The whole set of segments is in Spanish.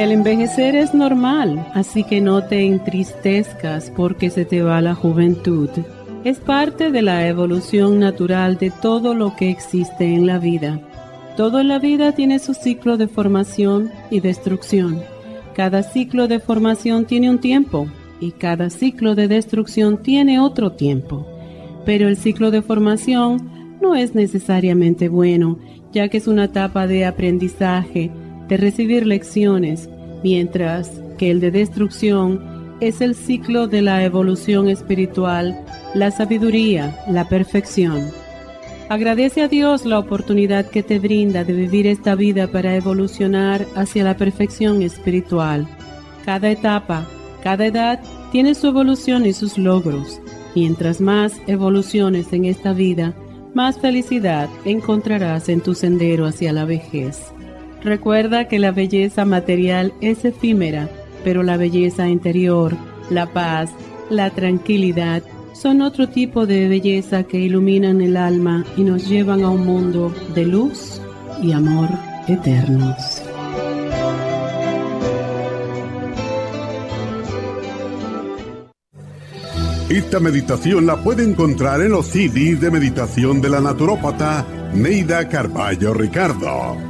El envejecer es normal, así que no te entristezcas porque se te va la juventud. Es parte de la evolución natural de todo lo que existe en la vida. Todo en la vida tiene su ciclo de formación y destrucción. Cada ciclo de formación tiene un tiempo y cada ciclo de destrucción tiene otro tiempo. Pero el ciclo de formación no es necesariamente bueno, ya que es una etapa de aprendizaje, de recibir lecciones, mientras que el de destrucción es el ciclo de la evolución espiritual, la sabiduría, la perfección. Agradece a Dios la oportunidad que te brinda de vivir esta vida para evolucionar hacia la perfección espiritual. Cada etapa, cada edad tiene su evolución y sus logros. Mientras más evoluciones en esta vida, más felicidad encontrarás en tu sendero hacia la vejez. Recuerda que la belleza material es efímera, pero la belleza interior, la paz, la tranquilidad, son otro tipo de belleza que iluminan el alma y nos llevan a un mundo de luz y amor eternos. Esta meditación la puede encontrar en los CDs de meditación de la naturópata Neida Carballo Ricardo.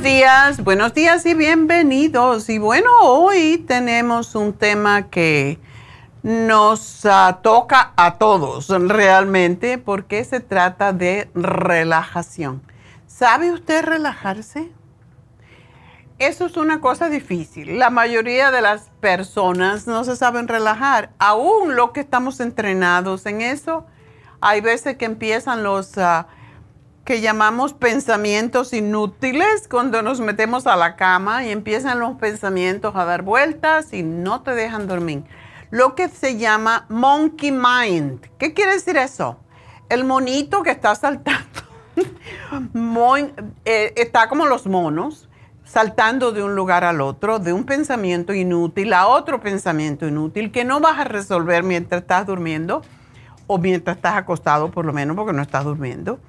Buenos días, buenos días y bienvenidos. Y bueno, hoy tenemos un tema que nos ah, toca a todos realmente porque se trata de relajación. ¿Sabe usted relajarse? Eso es una cosa difícil. La mayoría de las personas no se saben relajar. Aún los que estamos entrenados en eso, hay veces que empiezan los... Ah, que llamamos pensamientos inútiles cuando nos metemos a la cama y empiezan los pensamientos a dar vueltas y no te dejan dormir. Lo que se llama monkey mind. ¿Qué quiere decir eso? El monito que está saltando. Eh, está como los monos, saltando de un lugar al otro, de un pensamiento inútil a otro pensamiento inútil que no vas a resolver mientras estás durmiendo o mientras estás acostado, por lo menos porque no estás durmiendo.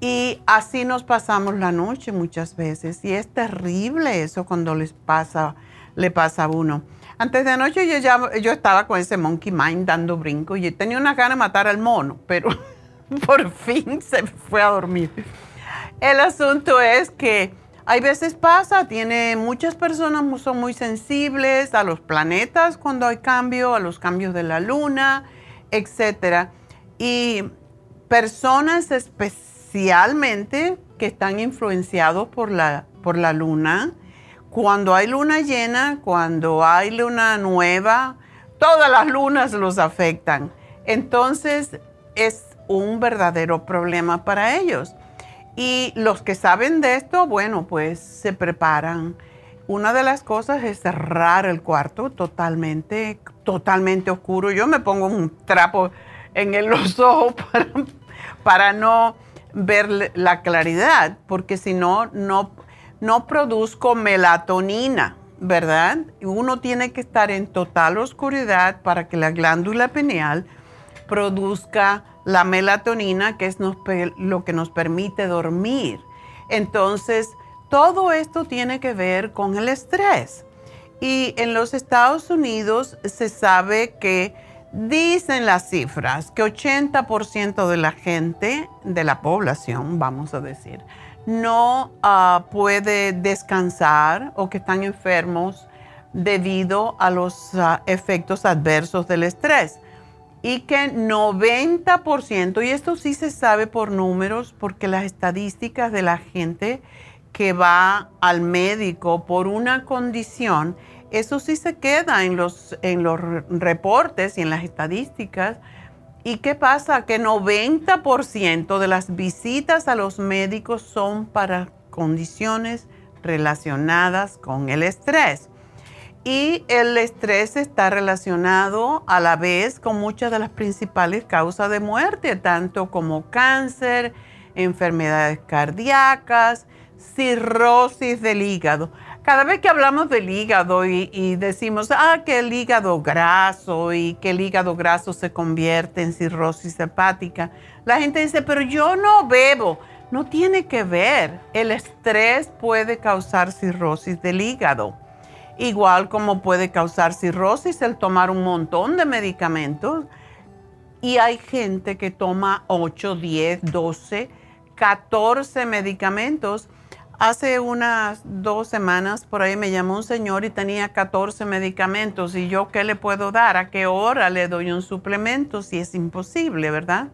Y así nos pasamos la noche muchas veces. Y es terrible eso cuando les pasa, le pasa a uno. Antes de anoche yo, ya, yo estaba con ese monkey mind dando brinco y tenía una gana de matar al mono, pero por fin se fue a dormir. El asunto es que hay veces pasa, tiene muchas personas son muy sensibles a los planetas cuando hay cambio, a los cambios de la luna, etc. Y personas especialmente que están influenciados por la, por la luna, cuando hay luna llena, cuando hay luna nueva, todas las lunas los afectan. Entonces es un verdadero problema para ellos. Y los que saben de esto, bueno, pues se preparan. Una de las cosas es cerrar el cuarto totalmente, totalmente oscuro. Yo me pongo un trapo en los ojos para, para no ver la claridad, porque si no, no no produzco melatonina, ¿verdad? Uno tiene que estar en total oscuridad para que la glándula pineal produzca la melatonina, que es lo que nos permite dormir. Entonces, todo esto tiene que ver con el estrés. Y en los Estados Unidos se sabe que dicen las cifras que 80% de la gente, de la población, vamos a decir, no ah, puede descansar o que están enfermos debido a los ah, efectos adversos del estrés. Y que 90%, y esto sí se sabe por números, porque las estadísticas de la gente que va al médico por una condición, eso sí se queda en los, en los reportes y en las estadísticas ¿Y qué pasa? Que 90% de las visitas a los médicos son para condiciones relacionadas con el estrés. Y el estrés está relacionado a la vez con muchas de las principales causas de muerte, tanto como cáncer, enfermedades cardíacas, cirrosis del hígado. Cada vez que hablamos del hígado y, decimos, ah, que el hígado graso y que el hígado graso se convierte en cirrosis hepática, la gente dice, pero yo no bebo. No tiene que ver. El estrés puede causar cirrosis del hígado. Igual como puede causar cirrosis el tomar un montón de medicamentos. Y hay gente que toma 8, 10, 12, 14 medicamentos Hace unas dos semanas por ahí me llamó un señor y tenía 14 medicamentos y yo qué le puedo dar, a qué hora le doy un suplemento si es imposible, ¿verdad?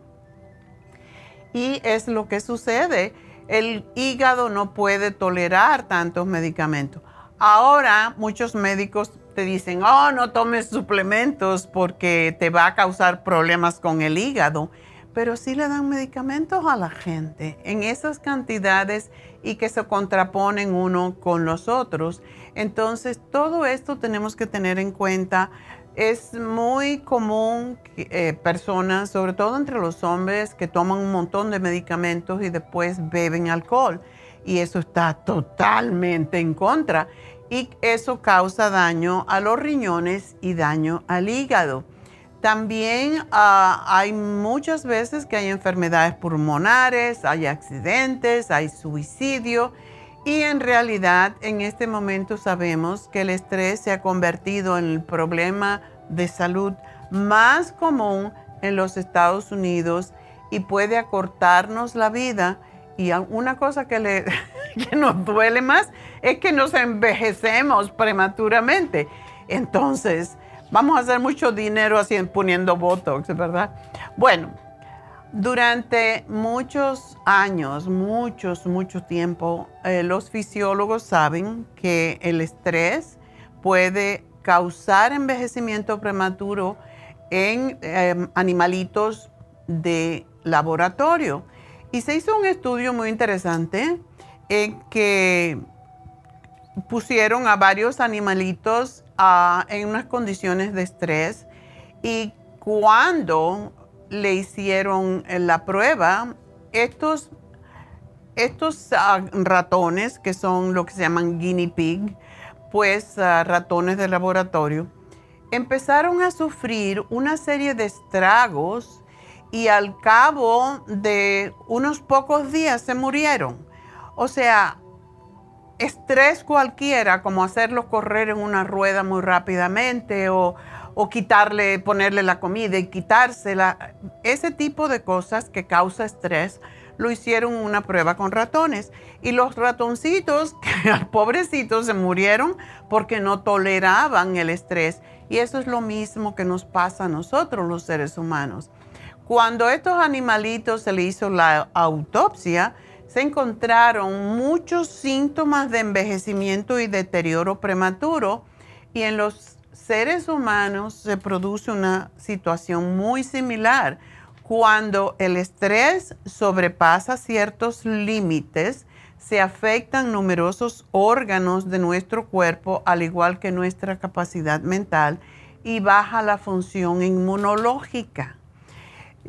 Y es lo que sucede. El hígado no puede tolerar tantos medicamentos. Ahora muchos médicos te dicen, oh, no tomes suplementos porque te va a causar problemas con el hígado pero sí le dan medicamentos a la gente en esas cantidades y que se contraponen uno con los otros. Entonces, todo esto tenemos que tener en cuenta. Es muy común eh, personas, sobre todo entre los hombres, que toman un montón de medicamentos y después beben alcohol. Y eso está totalmente en contra. Y eso causa daño a los riñones y daño al hígado. También ah, hay muchas veces que hay enfermedades pulmonares, hay accidentes, hay suicidio y en realidad en este momento sabemos que el estrés se ha convertido en el problema de salud más común en los Estados Unidos y puede acortarnos la vida. Y una cosa que, le, que nos duele más es que nos envejecemos prematuramente. Entonces, Vamos a hacer mucho dinero así poniendo Botox, ¿verdad? Bueno, durante muchos años, muchos, mucho tiempo, eh, los fisiólogos saben que el estrés puede causar envejecimiento prematuro en em, animalitos de laboratorio. Y se hizo un estudio muy interesante en que pusieron a varios animalitos en unas condiciones de estrés y cuando le hicieron la prueba, estos, estos ah, ratones, que son lo que se llaman guinea pig, pues ah, ratones de laboratorio, empezaron a sufrir una serie de estragos y al cabo de unos pocos días se murieron. O sea, estrés cualquiera, como hacerlos correr en una rueda muy rápidamente o, o, quitarle, ponerle la comida y quitársela, ese tipo de cosas que causa estrés, lo hicieron una prueba con ratones. Y los ratoncitos, pobrecitos, se murieron porque no toleraban el estrés. Y eso es lo mismo que nos pasa a nosotros los seres humanos. Cuando a estos animalitos se le hizo la autopsia, se encontraron muchos síntomas de envejecimiento y deterioro prematuro y en los seres humanos se produce una situación muy similar. Cuando el estrés sobrepasa ciertos límites, se afectan numerosos órganos de nuestro cuerpo, al igual que nuestra capacidad mental, y baja la función inmunológica.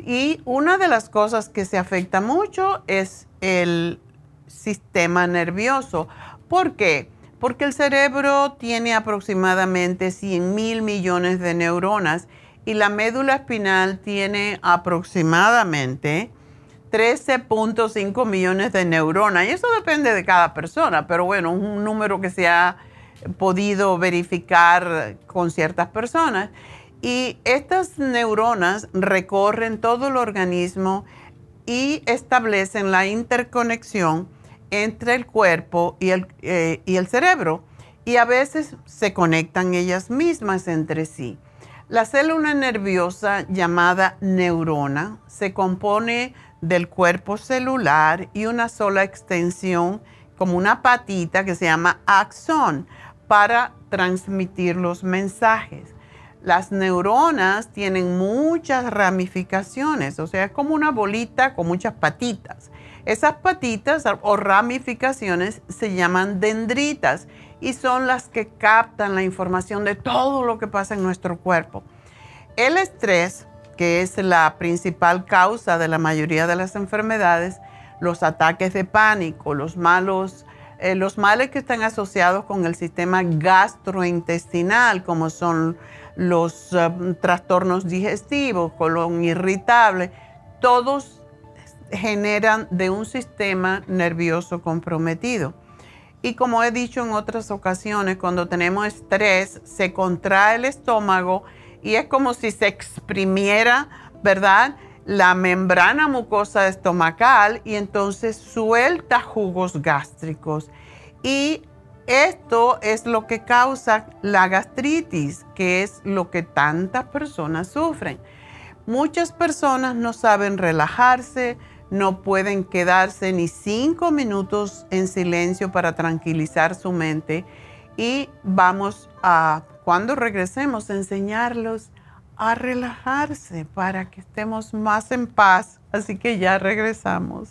Y una de las cosas que se afecta mucho es el sistema nervioso. ¿Por qué? Porque el cerebro tiene aproximadamente 100 mil millones de neuronas y la médula espinal tiene aproximadamente 13.5 millones de neuronas. Y eso depende de cada persona, pero bueno, un número que se ha podido verificar con ciertas personas. Y estas neuronas recorren todo el organismo y establecen la interconexión entre el cuerpo y el, eh, y el cerebro. Y a veces se conectan ellas mismas entre sí. La célula nerviosa llamada neurona se compone del cuerpo celular y una sola extensión como una patita que se llama axón para transmitir los mensajes. Las neuronas tienen muchas ramificaciones, o sea, es como una bolita con muchas patitas. Esas patitas o ramificaciones se llaman dendritas y son las que captan la información de todo lo que pasa en nuestro cuerpo. El estrés que es la principal causa de la mayoría de las enfermedades, los ataques de pánico, los malos, eh, los males que están asociados con el sistema gastrointestinal, como son los um, trastornos digestivos, colon irritable, todos generan de un sistema nervioso comprometido. Y como he dicho en otras ocasiones, cuando tenemos estrés, se contrae el estómago, y es como si se exprimiera, ¿verdad? La membrana mucosa estomacal y entonces suelta jugos gástricos. Y esto es lo que causa la gastritis, que es lo que tantas personas sufren. Muchas personas no saben relajarse, no pueden quedarse ni cinco minutos en silencio para tranquilizar su mente y vamos a cuando regresemos, enseñarlos a relajarse para que estemos más en paz. Así que ya regresamos.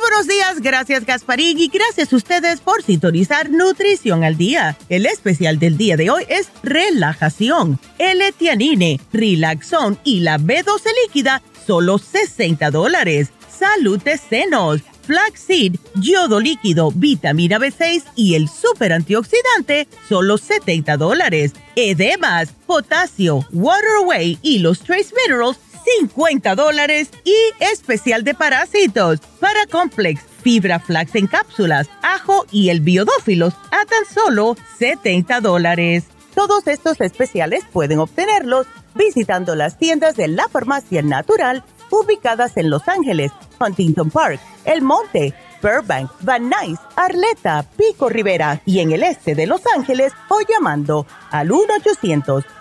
buenos días, gracias Gasparín y gracias a ustedes por sintonizar Nutrición al Día. El especial del día de hoy es relajación, L-Tianine, Relaxón y la B12 líquida, solo 60 dólares. Salud de senos flaxseed, yodo líquido, vitamina B6 y el super antioxidante, solo 70 dólares. Edemas, potasio, waterway y los trace minerals, 50 dólares. Y especial de parásitos, para complex, fibra flax en cápsulas, ajo y el biodófilos a tan solo 70 dólares. Todos estos especiales pueden obtenerlos visitando las tiendas de la farmacia natural ubicadas en Los Ángeles, Huntington Park, El Monte, Burbank, Van Nuys, Arleta, Pico Rivera y en el este de Los Ángeles o llamando al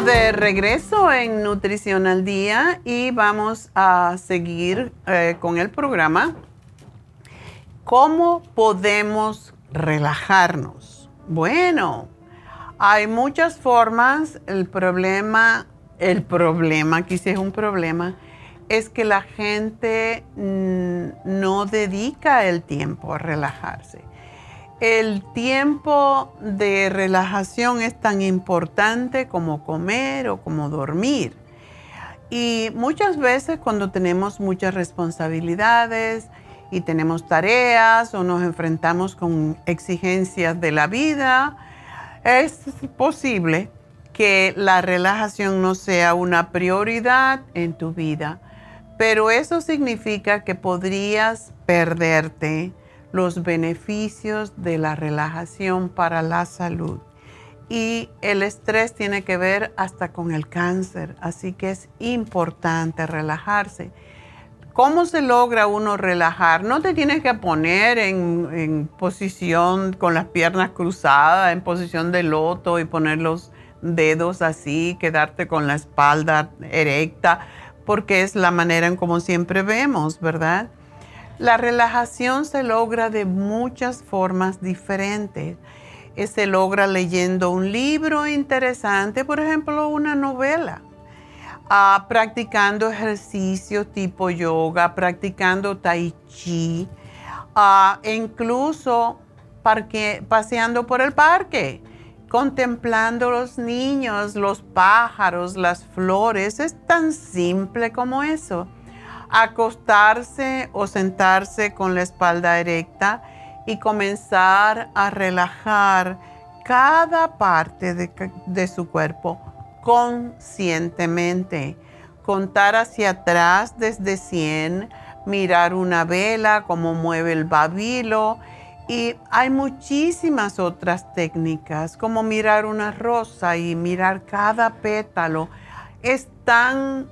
De regreso en Nutrición al Día y vamos a seguir eh, con el programa. ¿Cómo podemos relajarnos? Bueno, hay muchas formas. El problema, el problema, sí es un problema, es que la gente mm, no dedica el tiempo a relajarse el tiempo de relajación es tan importante como comer o como dormir. Y muchas veces cuando tenemos muchas responsabilidades y tenemos tareas o nos enfrentamos con exigencias de la vida, es posible que la relajación no sea una prioridad en tu vida. Pero eso significa que podrías perderte los beneficios de la relajación para la salud. Y el estrés tiene que ver hasta con el cáncer, así que es importante relajarse. ¿Cómo se logra uno relajar? No te tienes que poner en, posición con las piernas cruzadas, en posición de loto y poner los dedos así, quedarte con la espalda erecta, porque es la manera en como siempre vemos, ¿verdad? La relajación se logra de muchas formas diferentes. Eh, se logra leyendo un libro interesante, por ejemplo, una novela. Ah, practicando ejercicio tipo yoga, practicando tai chi, ah, incluso paseando por el parque, contemplando los niños, los pájaros, las flores. Es tan simple como eso acostarse o sentarse con la espalda erecta y comenzar a relajar cada parte de, su cuerpo conscientemente. Contar hacia atrás desde 100, mirar una vela, cómo mueve el babilo. Y hay muchísimas otras técnicas, como mirar una rosa y mirar cada pétalo. Es tan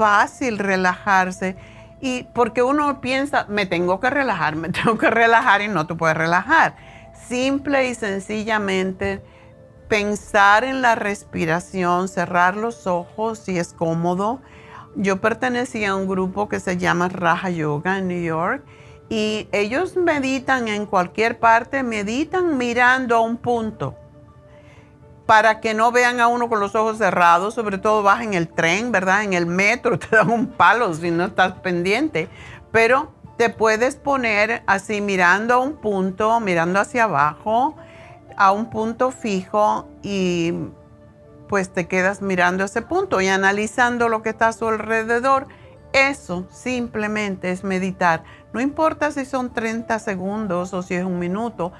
fácil relajarse. Y porque uno piensa, me tengo que relajar, me tengo que relajar y no te puedes relajar. Simple y sencillamente pensar en la respiración, cerrar los ojos si es cómodo. Yo pertenecía a un grupo que se llama Raja Yoga en New York y ellos meditan en cualquier parte, meditan mirando a un punto para que no vean a uno con los ojos cerrados, sobre todo vas en el tren, ¿verdad? En el metro te dan un palo si no estás pendiente, pero te puedes poner así mirando a un punto, mirando hacia abajo, a un punto fijo y pues te quedas mirando ese punto y analizando lo que está a su alrededor. Eso simplemente es meditar. No importa si son 30 segundos o si es un minuto,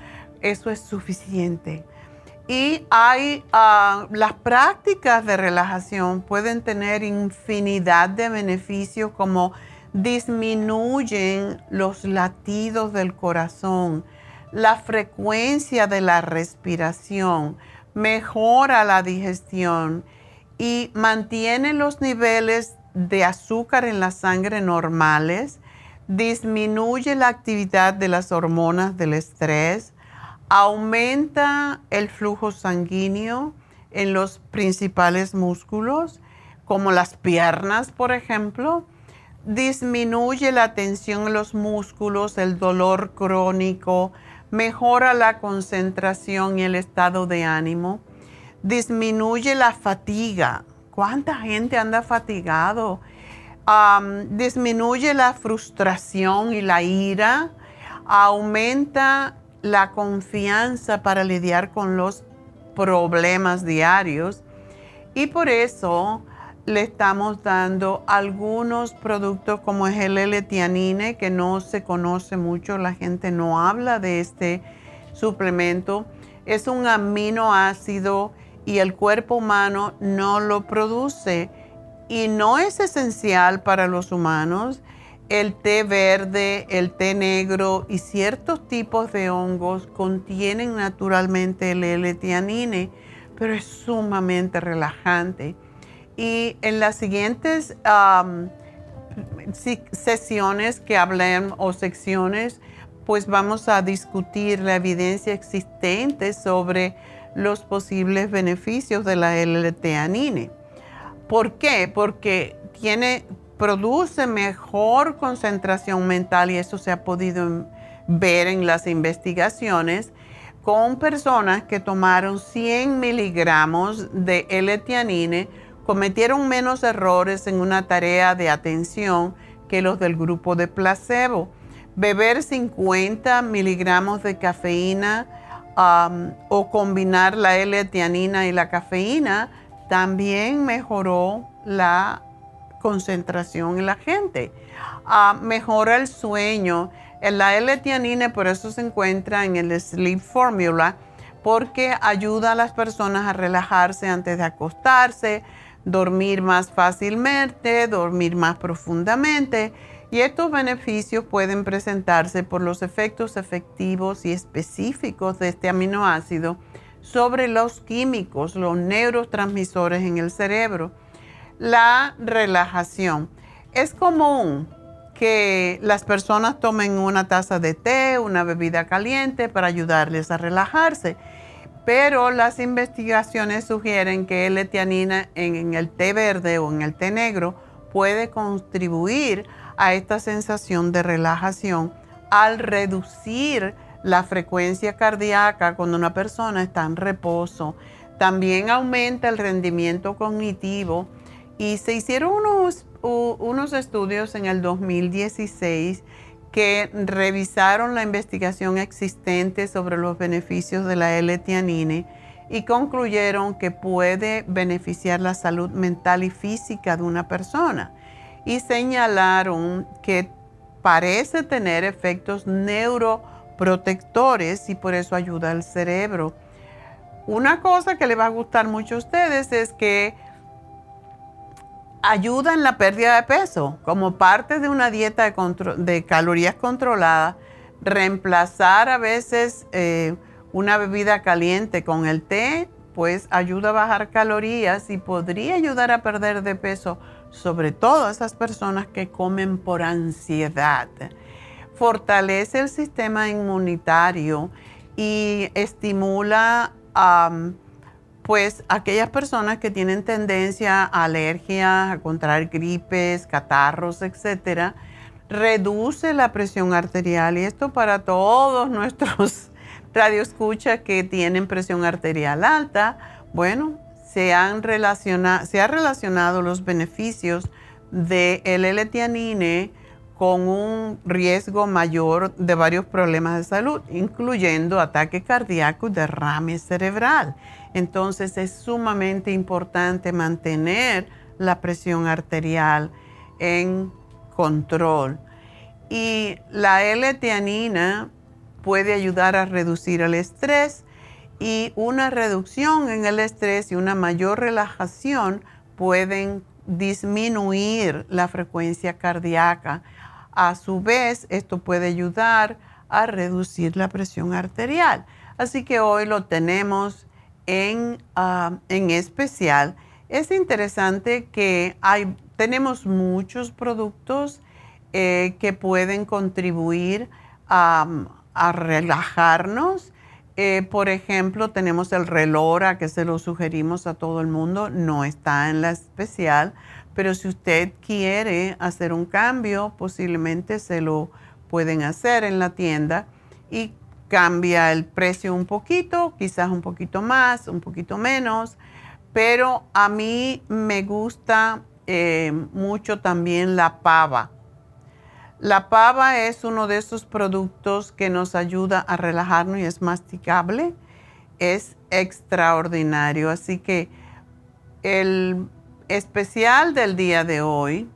eso es suficiente. Y hay ah, las prácticas de relajación pueden tener infinidad de beneficios como disminuyen los latidos del corazón, la frecuencia de la respiración, mejora la digestión y mantiene los niveles de azúcar en la sangre normales, disminuye la actividad de las hormonas del estrés, aumenta el flujo sanguíneo en los principales músculos, como las piernas, por ejemplo, disminuye la tensión en los músculos, el dolor crónico, mejora la concentración y el estado de ánimo, disminuye la fatiga. ¿Cuánta gente anda fatigado? disminuye la frustración y la ira, aumenta la confianza para lidiar con los problemas diarios y por eso le estamos dando algunos productos como es el L-tianine que no se conoce mucho, la gente no habla de este suplemento. Es un aminoácido y el cuerpo humano no lo produce y no es esencial para los humanos. El té verde, el té negro y ciertos tipos de hongos contienen naturalmente el L-tianine, pero es sumamente relajante y en las siguientes sesiones que hablen o secciones, pues vamos a discutir la evidencia existente sobre los posibles beneficios de la L-teanine. ¿Por qué? Porque tiene, produce mejor concentración mental y eso se ha podido ver en las investigaciones con personas que tomaron 100 miligramos de L-teanine cometieron menos errores en una tarea de atención que los del grupo de placebo. Beber 50 miligramos de cafeína um, o combinar la L-tianina y la cafeína también mejoró la concentración en la gente. Uh, mejora el sueño. La L-tianina por eso se encuentra en el Sleep Formula porque ayuda a las personas a relajarse antes de acostarse, dormir más fácilmente, dormir más profundamente. Y estos beneficios pueden presentarse por los efectos efectivos y específicos de este aminoácido sobre los químicos, los neurotransmisores en el cerebro. La relajación. Es común que las personas tomen una taza de té, una bebida caliente para ayudarles a relajarse pero las investigaciones sugieren que el etianina en el té verde o en el té negro puede contribuir a esta sensación de relajación al reducir la frecuencia cardíaca cuando una persona está en reposo. También aumenta el rendimiento cognitivo y se hicieron unos, unos estudios en el 2016 que revisaron la investigación existente sobre los beneficios de la L-tianine y concluyeron que puede beneficiar la salud mental y física de una persona. Y señalaron que parece tener efectos neuroprotectores y por eso ayuda al cerebro. Una cosa que le va a gustar mucho a ustedes es que ayuda en la pérdida de peso como parte de una dieta de, calorías controlada, reemplazar a veces eh, una bebida caliente con el té, pues ayuda a bajar calorías y podría ayudar a perder de peso, sobre todo a esas personas que comen por ansiedad. Fortalece el sistema inmunitario y estimula pues aquellas personas que tienen tendencia a alergias, a contraer gripes, catarros, etcétera, reduce la presión arterial y esto para todos nuestros radioescuchas que tienen presión arterial alta, bueno, se han relacionado, se ha relacionado los beneficios de L-tianine con un riesgo mayor de varios problemas de salud, incluyendo ataque cardíaco y derrame cerebral. Entonces es sumamente importante mantener la presión arterial en control. Y la L-teanina puede ayudar a reducir el estrés y una reducción en el estrés y una mayor relajación pueden disminuir la frecuencia cardíaca. A su vez, esto puede ayudar a reducir la presión arterial. Así que hoy lo tenemos en, en especial. Es interesante que hay, tenemos muchos productos eh, que pueden contribuir a, relajarnos. Eh, por ejemplo, tenemos el Relora, que se lo sugerimos a todo el mundo, no está en la especial, pero si usted quiere hacer un cambio, posiblemente se lo pueden hacer en la tienda y cambia el precio un poquito, quizás un poquito más, un poquito menos, pero a mí me gusta eh, mucho también la pava. La pava es uno de esos productos que nos ayuda a relajarnos y es masticable. Es extraordinario. Así que el especial del día de hoy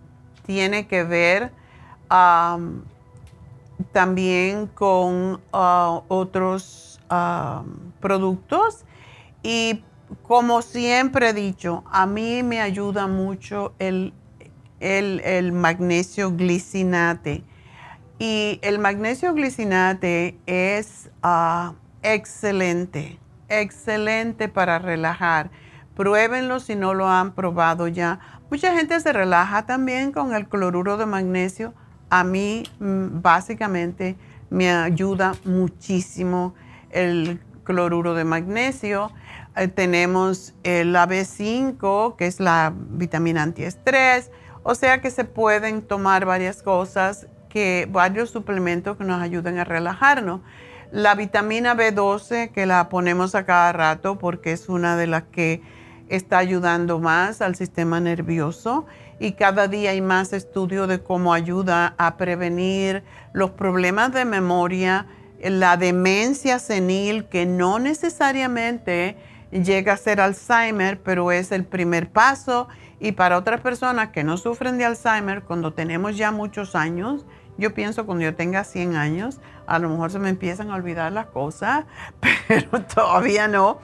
tiene que ver también con uh, otros um, productos y como siempre he dicho, a mí me ayuda mucho el, magnesio glicinate. Y el magnesio glicinate es uh, excelente, excelente para relajar. Pruébenlo si no lo han probado ya. Mucha gente se relaja también con el cloruro de magnesio a mí mm, básicamente me ayuda muchísimo el cloruro de magnesio. Eh, tenemos el AB5, que es la vitamina antiestrés. O sea que se pueden tomar varias cosas, que, varios suplementos que nos ayuden a relajarnos. La vitamina B12, que la ponemos a cada rato porque es una de las que está ayudando más al sistema nervioso y cada día hay más estudios de cómo ayuda a prevenir los problemas de memoria, la demencia senil, que no necesariamente llega a ser Alzheimer, pero es el primer paso. Y para otras personas que no sufren de Alzheimer, cuando tenemos ya muchos años, yo pienso cuando yo tenga 100 años, a lo mejor se me empiezan a olvidar las cosas, pero todavía no.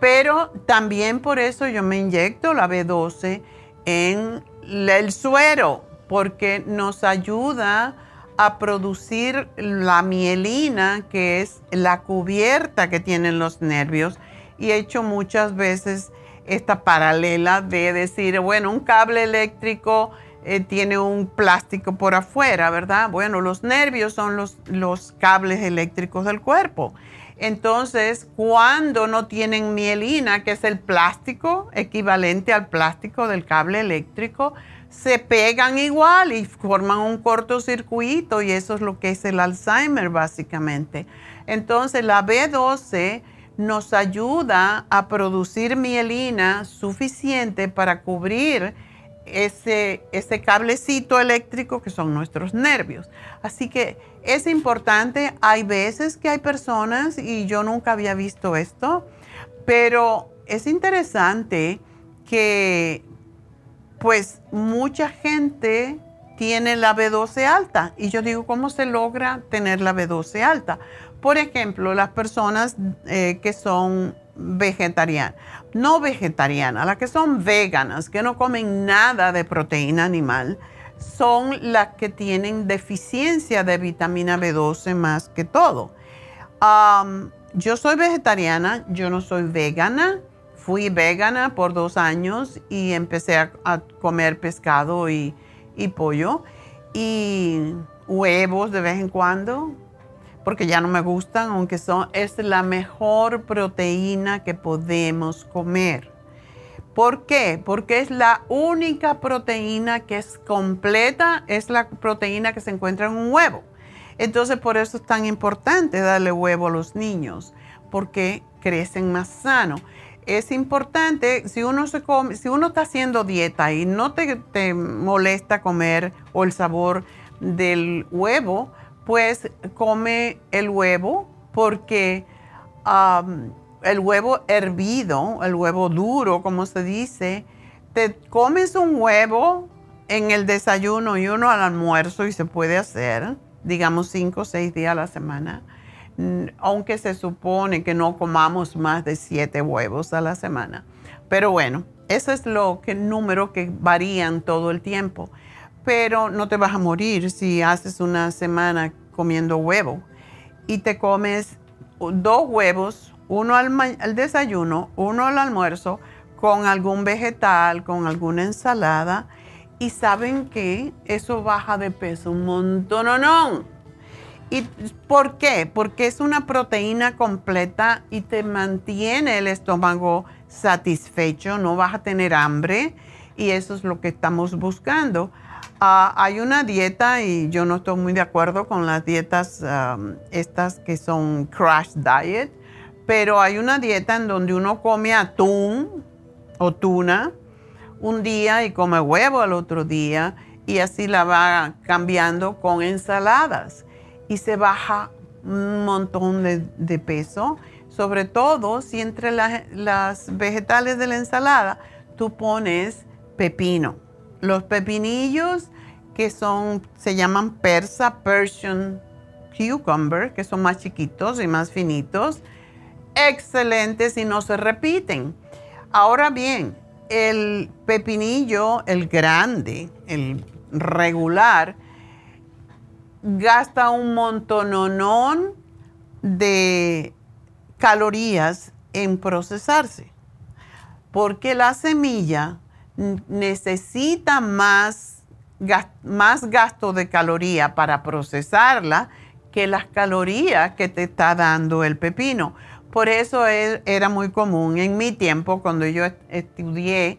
Pero también por eso yo me inyecto la B12 en el suero, porque nos ayuda a producir la mielina, que es la cubierta que tienen los nervios. Y he hecho muchas veces esta paralela de decir, bueno, un cable eléctrico eh, tiene un plástico por afuera, ¿verdad? Bueno, los nervios son los, los cables eléctricos del cuerpo. Entonces, cuando no tienen mielina, que es el plástico equivalente al plástico del cable eléctrico, se pegan igual y forman un cortocircuito y eso es lo que es el Alzheimer básicamente. Entonces, la B12 nos ayuda a producir mielina suficiente para cubrir ese, ese cablecito eléctrico que son nuestros nervios. Así que es importante, hay veces que hay personas, y yo nunca había visto esto, pero es interesante que pues mucha gente tiene la B12 alta. Y yo digo, ¿cómo se logra tener la B12 alta? Por ejemplo, las personas eh, que son vegetarianas, no vegetarianas, las que son veganas, que no comen nada de proteína animal, son las que tienen deficiencia de vitamina B12 más que todo. yo soy vegetariana, yo no soy vegana. Fui vegana por dos años y empecé a, comer pescado y, y, pollo y huevos de vez en cuando, porque ya no me gustan, aunque son, es la mejor proteína que podemos comer. ¿Por qué? Porque es la única proteína que es completa, es la proteína que se encuentra en un huevo. Entonces por eso es tan importante darle huevo a los niños, porque crecen más sano. Es importante, si uno, se come, si uno está haciendo dieta y no te, molesta comer o el sabor del huevo, pues come el huevo porque el huevo hervido, el huevo duro, como se dice, te comes un huevo en el desayuno y uno al almuerzo y se puede hacer, digamos, cinco o seis días a la semana, aunque se supone que no comamos más de siete huevos a la semana. Pero bueno, eso es lo que número que varían todo el tiempo. Pero no te vas a morir si haces una semana comiendo huevo y te comes dos huevos, uno al, desayuno, uno al almuerzo, con algún vegetal, con alguna ensalada. Y saben que eso baja de peso un montón, ¿no? no. ¿Y por qué? Porque es una proteína completa y te mantiene el estómago satisfecho, no vas a tener hambre y eso es lo que estamos buscando. Ah, hay una dieta y yo no estoy muy de acuerdo con las dietas estas que son crash diet, pero hay una dieta en donde uno come atún o tuna un día y come huevo al otro día y así la va cambiando con ensaladas y se baja un montón de, peso, sobre todo si entre las vegetales de la ensalada tú pones pepino los pepinillos que son, se llaman persa, Persian cucumber, que son más chiquitos y más finitos, excelentes y no se repiten. Ahora bien, el pepinillo, el grande, el regular, gasta un montononón de calorías en procesarse, porque la semilla necesita más, más gasto de caloría para procesarla que las calorías que te está dando el pepino. Por eso era muy común en mi tiempo cuando yo estudié,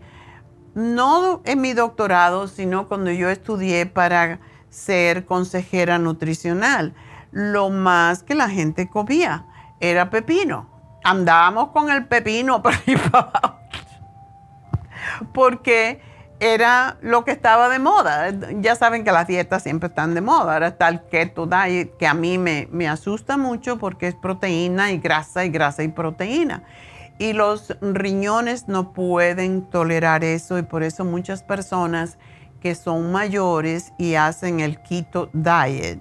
no en mi doctorado, sino cuando yo estudié para ser consejera nutricional. Lo más que la gente comía era pepino. Andábamos con el pepino para ir para porque era lo que estaba de moda. Ya saben que las dietas siempre están de moda. Ahora está el keto diet, que a mí me, me, asusta mucho porque es proteína y grasa y grasa y proteína. Y los riñones no pueden tolerar eso y por eso muchas personas que son mayores y hacen el keto diet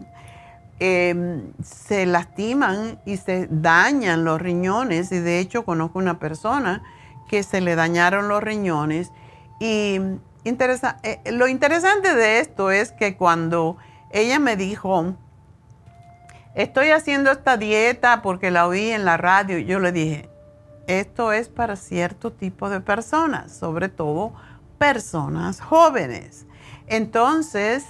em, se lastiman y se dañan los riñones. Y de hecho conozco una persona que se le dañaron los riñones. Y eh, lo interesante de esto es que cuando ella me dijo, estoy haciendo esta dieta porque la oí en la radio, yo le dije, esto es para cierto tipo de personas, sobre todo personas jóvenes. Entonces,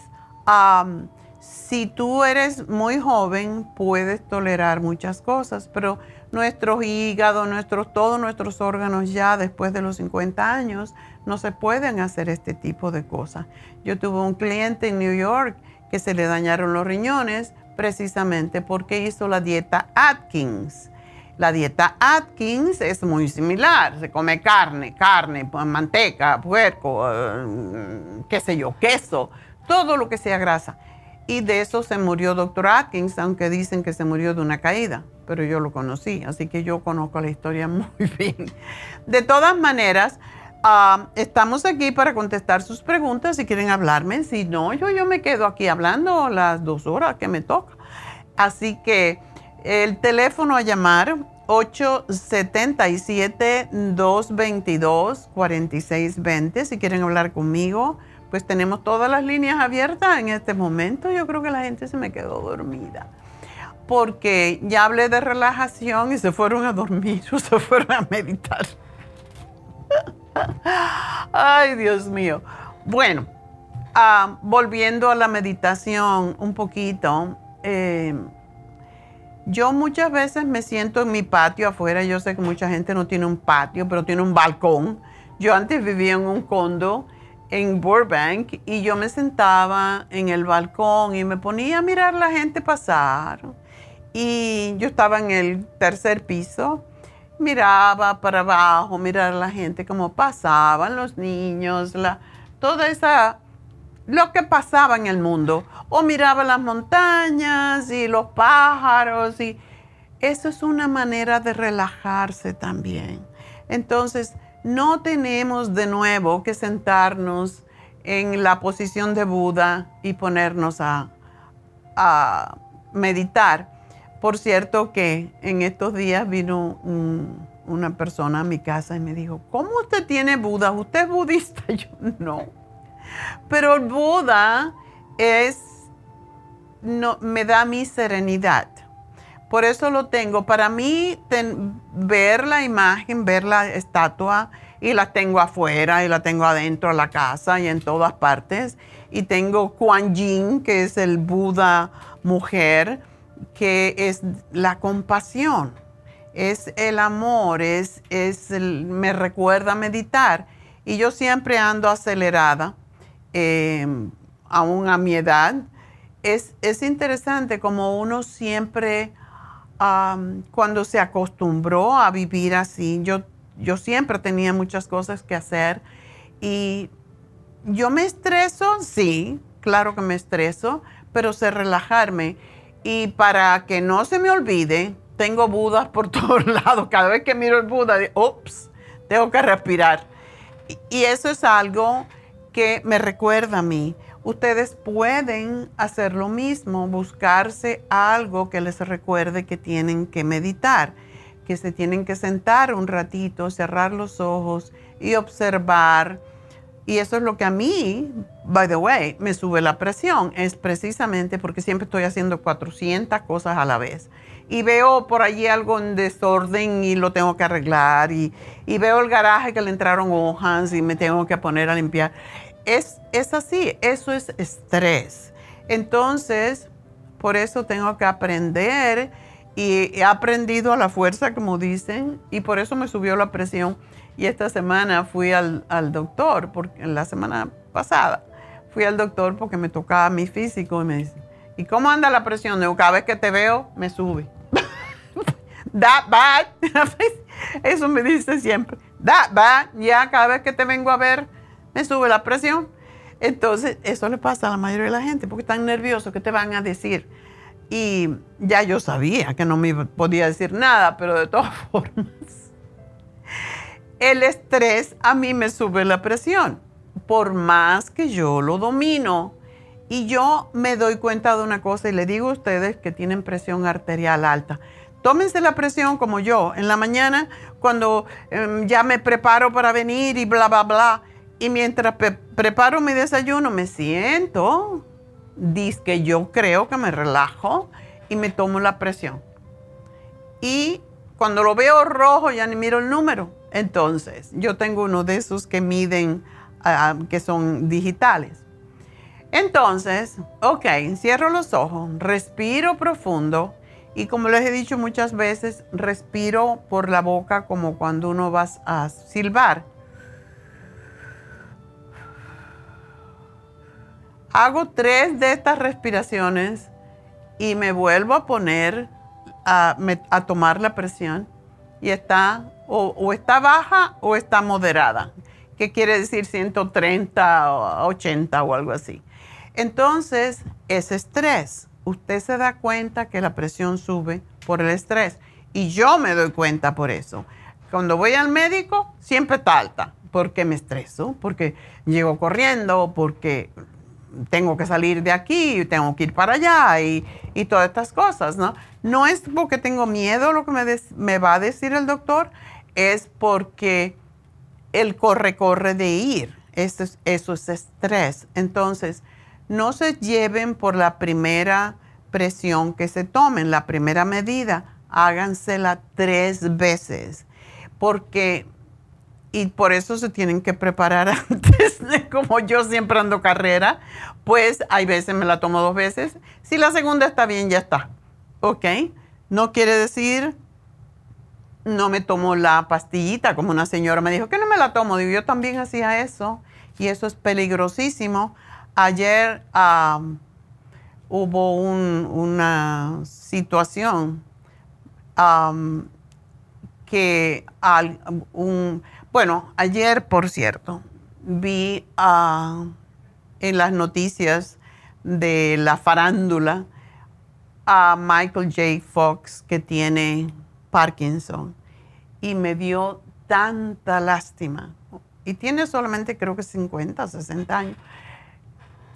si tú eres muy joven, puedes tolerar muchas cosas, pero nuestros hígados, nuestros, todos nuestros órganos ya después de los 50 años no se pueden hacer este tipo de cosas. Yo tuve un cliente en New York que se le dañaron los riñones precisamente porque hizo la dieta Atkins. La dieta Atkins es muy similar, se come carne, carne, pues, manteca, puerco, eh, qué sé yo, queso, todo lo que sea grasa. Y de eso se murió Dr. Atkins, aunque dicen que se murió de una caída pero yo lo conocí, así que yo conozco la historia muy bien. De todas maneras, ah, estamos aquí para contestar sus preguntas si quieren hablarme. Si no, yo, yo me quedo aquí hablando las dos horas que me toca. Así que el teléfono a llamar 877-222-4620. Si quieren hablar conmigo, pues tenemos todas las líneas abiertas en este momento. Yo creo que la gente se me quedó dormida porque ya hablé de relajación y se fueron a dormir o se fueron a meditar. Ay, Dios mío. Bueno, ah, volviendo a la meditación un poquito, eh, yo muchas veces me siento en mi patio afuera. Yo sé que mucha gente no tiene un patio, pero tiene un balcón. Yo antes vivía en un condo en Burbank y yo me sentaba en el balcón y me ponía a mirar a la gente pasar y yo estaba en el tercer piso, miraba para abajo, mirar a la gente cómo pasaban los niños, la, toda esa, lo que pasaba en el mundo. O miraba las montañas y los pájaros y eso es una manera de relajarse también. Entonces, no tenemos de nuevo que sentarnos en la posición de Buda y ponernos a, meditar. Por cierto que en estos días vino una persona a mi casa y me dijo, ¿cómo usted tiene Buda? ¿Usted es budista? Yo no. Pero el Buda es, no, me da mi serenidad. Por eso lo tengo. Para mí, ver la imagen, ver la estatua, y la tengo afuera y la tengo adentro de la casa y en todas partes. Y tengo Kuan Yin, que es el Buda mujer, que es la compasión, es el amor, es, es me recuerda meditar. Y yo siempre ando acelerada, em, aún a mi edad. Es, es interesante como uno siempre cuando se acostumbró a vivir así, yo, yo siempre tenía muchas cosas que hacer y yo me estreso, sí, claro que me estreso, pero sé relajarme. Y para que no se me olvide, tengo budas por todos lados. Cada vez que miro el Buda, digo, ups, tengo que respirar. Y eso es algo que me recuerda a mí ustedes pueden hacer lo mismo, buscarse algo que les recuerde que tienen que meditar, que se tienen que sentar un ratito, cerrar los ojos y observar. Y eso es lo que a mí, by the way, me sube la presión. Es precisamente porque siempre estoy haciendo 400 cosas a la vez. Y veo por allí algo en desorden y lo tengo que arreglar. Y, veo el garaje que le entraron hojas y me tengo que poner a limpiar es, así, eso es estrés. Entonces, por eso tengo que aprender y he aprendido a la fuerza, como dicen, y por eso me subió la presión. Y esta semana fui al, doctor, porque la semana pasada fui al doctor porque me tocaba mi físico y me dice, ¿y cómo anda la presión? Digo, cada vez que te veo, me sube. That bad. Eso me dice siempre. That bad. Ya cada vez que te vengo a ver, me sube la presión. Entonces, eso le pasa a la mayoría de la gente porque están nerviosos, ¿qué te van a decir? Y ya yo sabía que no me podía decir nada, pero de todas formas, el estrés a mí me sube la presión, por más que yo lo domino. Y yo me doy cuenta de una cosa y le digo a ustedes que tienen presión arterial alta. Tómense la presión como yo. En la mañana, cuando em, ya me preparo para venir y bla, bla, bla, y mientras preparo mi desayuno, me siento, dice que yo creo que me relajo y me tomo la presión. Y cuando lo veo rojo, ya ni miro el número. Entonces, yo tengo uno de esos que miden, ah, que son digitales. Entonces, ok, cierro los ojos, respiro profundo y como les he dicho muchas veces, respiro por la boca como cuando uno va a silbar hago tres de estas respiraciones y me vuelvo a poner a, tomar la presión y está o, está baja o está moderada, que quiere decir 130 o 80 o algo así. Entonces, es estrés. Usted se da cuenta que la presión sube por el estrés y yo me doy cuenta por eso. Cuando voy al médico, siempre está alta, porque me estreso, porque llego corriendo, porque tengo que salir de aquí, tengo que ir para allá y, todas estas cosas, ¿no? No es porque tengo miedo lo que me, me va a decir el doctor, es porque el corre-corre de ir, eso es, eso es estrés. Entonces, no se lleven por la primera presión que se tomen, la primera medida, hágansela tres veces, porque y por eso se tienen que preparar antes, como yo siempre ando carrera, pues hay veces me la tomo dos veces. Si la segunda está bien, ya está. ¿Ok? No quiere decir, no me tomo la pastillita, como una señora me dijo que no me la tomo. Yo también hacía eso y eso es peligrosísimo. Ayer hubo una situación que un bueno, ayer, por cierto, vi ah, en las noticias de la farándula a Michael J. Fox que tiene Parkinson y me dio tanta lástima. Y tiene solamente creo que 50, 60 años.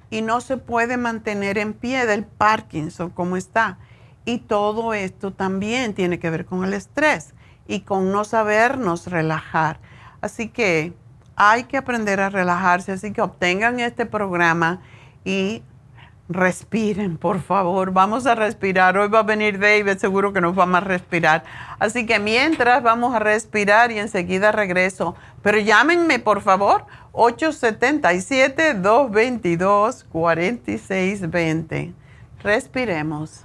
Y no se puede mantener en pie del Parkinson como está. Y todo esto también tiene que ver con el estrés y con no sabernos relajar. Así que hay que aprender a relajarse. Así que obtengan este programa y respiren, por favor. Vamos a respirar. Hoy va a venir David, seguro que nos vamos a respirar. Así que mientras vamos a respirar y enseguida regreso. Pero llámenme, por favor, 877-222-4620. Respiremos.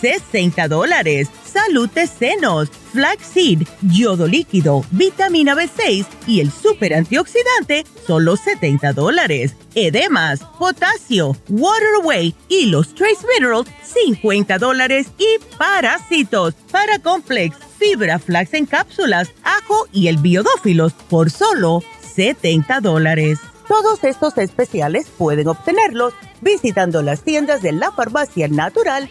60 dólares. Salud de senos, flaxseed, yodo líquido, vitamina B6 y el super antioxidante, solo 70 dólares. Edemas, potasio, water away y los trace minerals, 50 dólares. Y parásitos, para complex, fibra flax en cápsulas, ajo y el biodófilos, por solo 70 dólares. Todos estos especiales pueden obtenerlos visitando las tiendas de la farmacia natural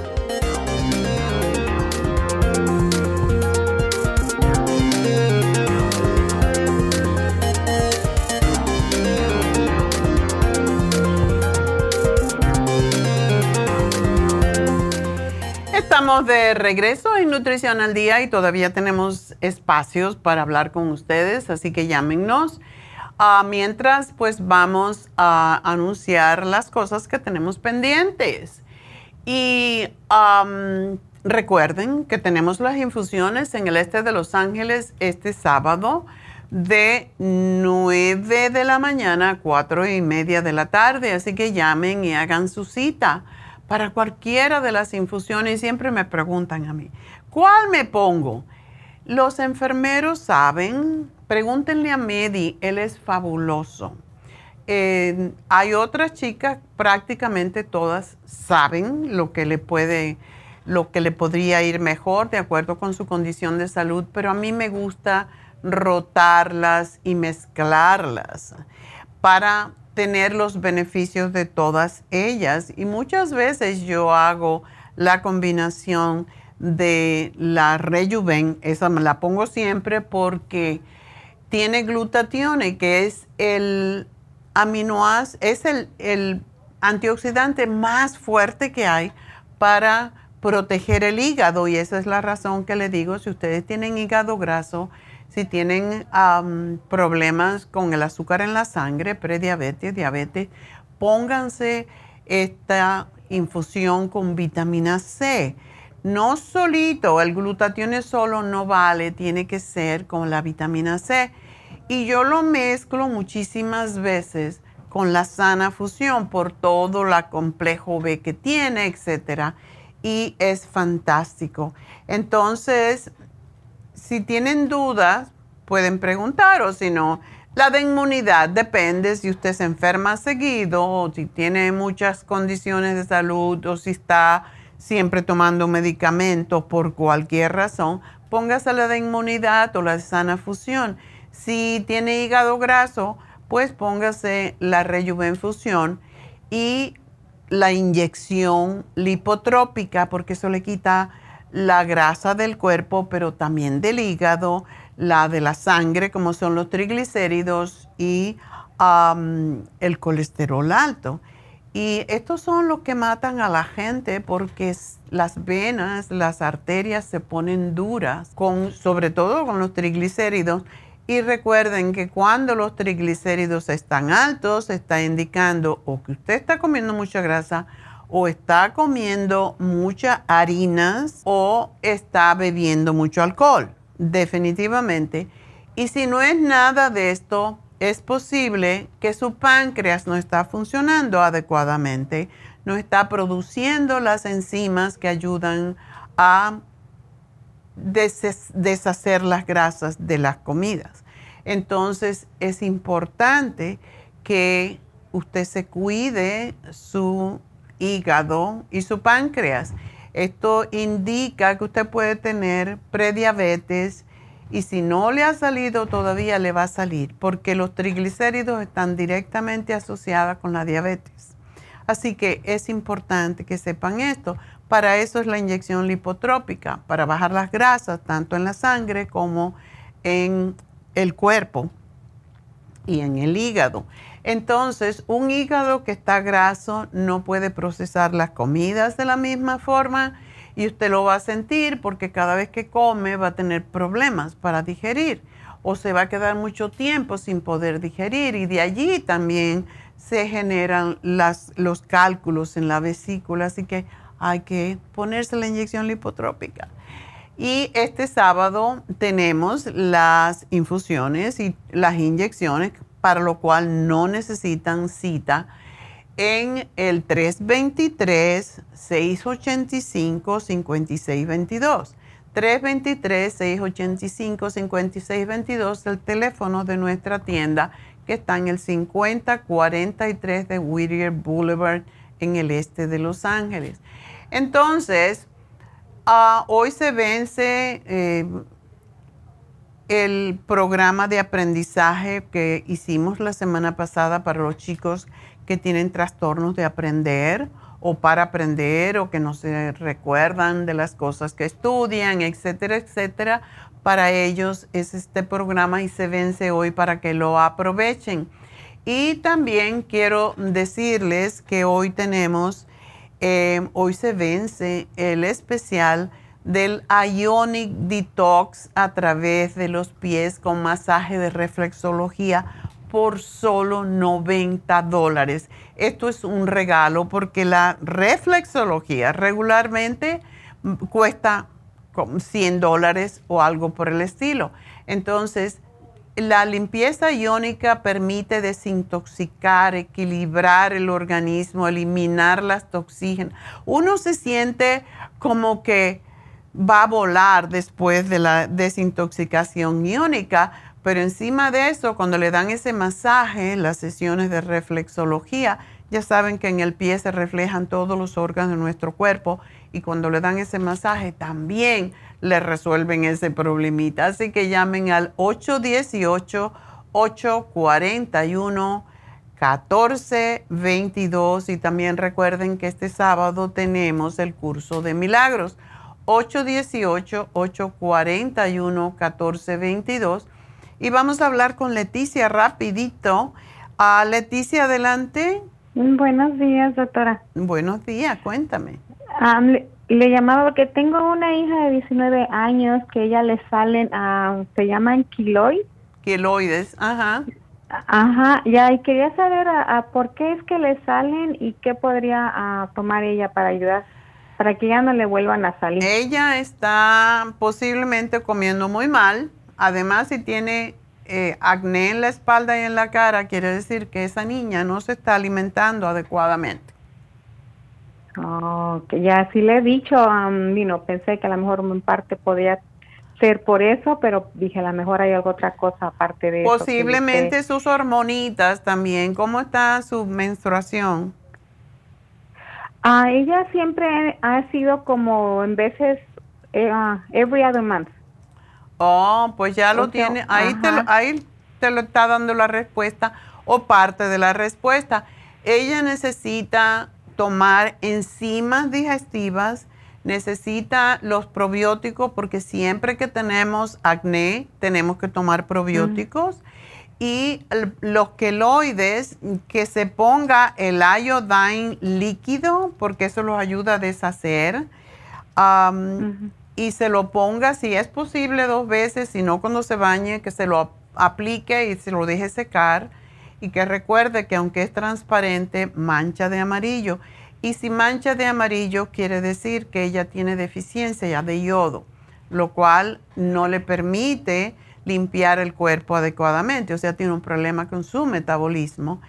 Estamos de regreso en Nutrición al Día y todavía tenemos espacios para hablar con ustedes, así que llámenos. Ah, mientras, pues vamos a anunciar las cosas que tenemos pendientes. Y recuerden que tenemos las infusiones en el este de Los Ángeles este sábado de 9 de la mañana a 4 y media de la tarde, así que llamen y hagan su cita para cualquiera de las infusiones. Siempre me preguntan a mí, ¿cuál me pongo? Los enfermeros saben, pregúntenle a Medi, él es fabuloso. eh, hay otras chicas, prácticamente todas saben lo que le puede, lo que le podría ir mejor de acuerdo con su condición de salud, pero a mí me gusta rotarlas y mezclarlas para tener los beneficios de todas ellas. Y muchas veces yo hago la combinación de la Rejuven, esa me la pongo siempre porque tiene glutatione, que es el aminoácido, es el, el antioxidante más fuerte que hay para proteger el hígado y esa es la razón que le digo, si ustedes tienen hígado graso, si tienen problemas con el azúcar en la sangre, prediabetes, diabetes, pónganse esta infusión con vitamina C. No solito, el glutatión solo no vale, tiene que ser con la vitamina C. Y yo lo mezclo muchísimas veces con la sana fusión por todo la complejo B que tiene, etcétera. Y es fantástico. Entonces, si tienen dudas, pueden preguntar o si no, la de inmunidad depende si usted se enferma seguido o si tiene muchas condiciones de salud o si está siempre tomando medicamentos por cualquier razón, póngase la de inmunidad o la de sana fusión. Si tiene hígado graso, pues póngase la rejuvenfusión y la inyección lipotrópica porque eso le quita la grasa del cuerpo, pero también del hígado, la de la sangre, como son los triglicéridos y el colesterol alto. Y estos son los que matan a la gente porque las venas, las arterias se ponen duras, con, sobre todo con los triglicéridos. Y recuerden que cuando los triglicéridos están altos, está indicando o que usted está comiendo mucha grasa o está comiendo muchas harinas o está bebiendo mucho alcohol, definitivamente. Y si no es nada de esto, es posible que su páncreas no está funcionando adecuadamente, no está produciendo las enzimas que ayudan a deshacer las grasas de las comidas. Entonces es importante que usted se cuide su hígado y su páncreas. Esto indica que usted puede tener prediabetes y si no le ha salido todavía le va a salir porque los triglicéridos están directamente asociados con la diabetes. Así que es importante que sepan esto. Para eso es la inyección lipotrópica, para bajar las grasas tanto en la sangre como en el cuerpo y en el hígado. Entonces, un hígado que está graso no puede procesar las comidas de la misma forma y usted lo va a sentir porque cada vez que come va a tener problemas para digerir o se va a quedar mucho tiempo sin poder digerir y de allí también se generan los cálculos en la vesícula, así que hay que ponerse la inyección lipotrópica. Y este sábado tenemos las infusiones y las inyecciones para lo cual no necesitan cita en el 323-685-5622. 323-685-5622, el teléfono de nuestra tienda que está en el 5043 de Whittier Boulevard en el este de Los Ángeles. Entonces, ah, hoy se vence eh, el programa de aprendizaje que hicimos la semana pasada para los chicos que tienen trastornos de aprender o para aprender o que no se recuerdan de las cosas que estudian, etcétera, etcétera. Para ellos es este programa y se vence hoy para que lo aprovechen. Y también quiero decirles que hoy tenemos, eh, hoy se vence el especial del Ionic Detox a través de los pies con masaje de reflexología por solo 90 dólares. Esto es un regalo porque la reflexología regularmente cuesta 100 dólares o algo por el estilo. Entonces, la limpieza iónica permite desintoxicar, equilibrar el organismo, eliminar las toxinas. Uno se siente como que va a volar después de la desintoxicación iónica Pero encima de eso, cuando le dan ese masaje, las sesiones de reflexología, ya saben que en el pie se reflejan todos los órganos de nuestro cuerpo y cuando le dan ese masaje también le resuelven ese problemita. Así que llamen al 818-841-1422 y también recuerden que este sábado tenemos el curso de milagros. 818-841-1422 y vamos a hablar con Leticia rapidito. Uh, Leticia, adelante. Buenos días, doctora. Buenos días, cuéntame. le, llamaba porque tengo una hija de 19 años que ella le salen, uh, se llaman quiloides. Quiloides, ajá. Ajá, ya, y quería saber a, por qué es que le salen y qué podría tomar ella para ayudar, para que ya no le vuelvan a salir. Ella está posiblemente comiendo muy mal Además, si tiene eh, acné en la espalda y en la cara, quiere decir que esa niña no se está alimentando adecuadamente. Oh, que ya sí le he dicho, um, pensé que a lo mejor en parte podía ser por eso, pero dije a lo mejor hay algo otra cosa aparte de eso. Posiblemente sus hormonitas también. ¿Cómo está su menstruación? Ah, ella siempre ha sido como en veces eh, ah, every other month. Oh, pues ya lo tiene. Ahí te lo, ahí te lo está dando la respuesta o parte de la respuesta. Ella necesita tomar enzimas digestivas, necesita los probióticos porque siempre que tenemos acné tenemos que tomar probióticos. Y los queloides, que se ponga el iodine líquido porque eso los ayuda a deshacer y se lo ponga si es posible dos veces, si no cuando se bañe, que se lo aplique y se lo deje secar y que recuerde que aunque es transparente, mancha de amarillo. Y si mancha de amarillo quiere decir que ella tiene deficiencia de yodo, lo cual no le permite limpiar el cuerpo adecuadamente, o sea, tiene un problema con su metabolismo.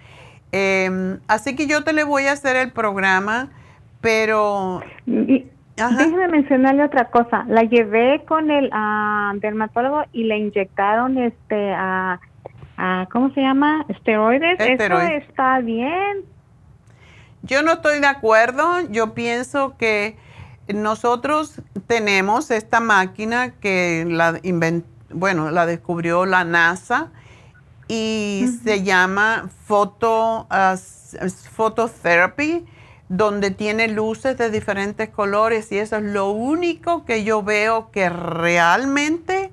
Em, así que yo te le voy a hacer el programa, pero... Déjeme mencionarle otra cosa. La llevé con el uh, dermatólogo y le inyectaron este, uh, ¿cómo se llama? Esteroides. ¿Eso está bien? Yo no estoy de acuerdo. Yo pienso que nosotros tenemos esta máquina que la bueno, la descubrió la NASA y se llama Photo, Phototherapy donde tiene luces de diferentes colores y eso es lo único que yo veo que realmente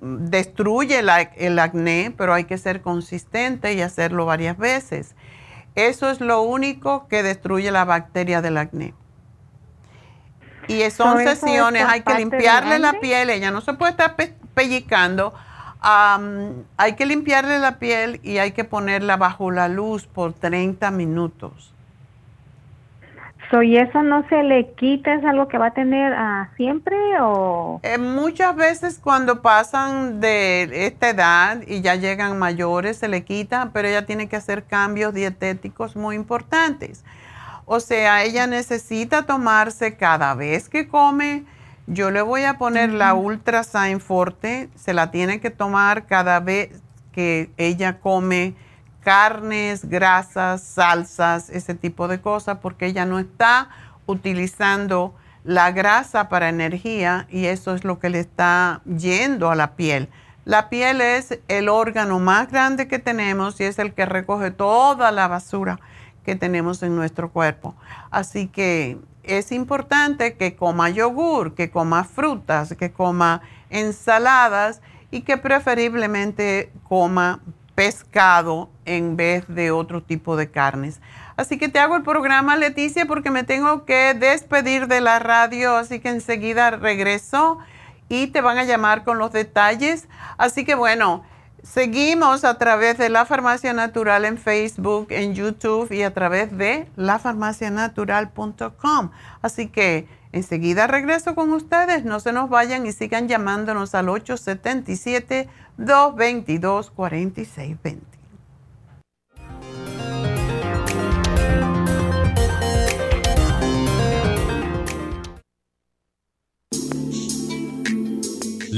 destruye el acné, pero hay que ser consistente y hacerlo varias veces. Eso es lo único que destruye la bacteria del acné. Y son sesiones, hay que limpiarle la piel, ella no se puede estar pellizcando. hay que limpiarle la piel y hay que ponerla bajo la luz por 30 minutos. ¿Y eso no se le quita? ¿Es algo que va a tener uh, siempre o...? Eh, muchas veces cuando pasan de esta edad y ya llegan mayores se le quita, pero ella tiene que hacer cambios dietéticos muy importantes. O sea, ella necesita tomarse cada vez que come. Yo le voy a poner la Ultra Sign Forte, se la tiene que tomar cada vez que ella come carnes, grasas, salsas, ese tipo de cosas, porque ella no está utilizando la grasa para energía y eso es lo que le está yendo a la piel. La piel es el órgano más grande que tenemos y es el que recoge toda la basura que tenemos en nuestro cuerpo. Así que es importante que coma yogur, que coma frutas, que coma ensaladas y que preferiblemente coma pescado en vez de otro tipo de carnes. Así que te hago el programa, Leticia, porque me tengo que despedir de la radio, así que enseguida regreso y te van a llamar con los detalles. Así que bueno, seguimos a través de La Farmacia Natural en Facebook, en YouTube y a través de lafarmacianatural.com. Así que enseguida regreso con ustedes, no se nos vayan y sigan llamándonos al 877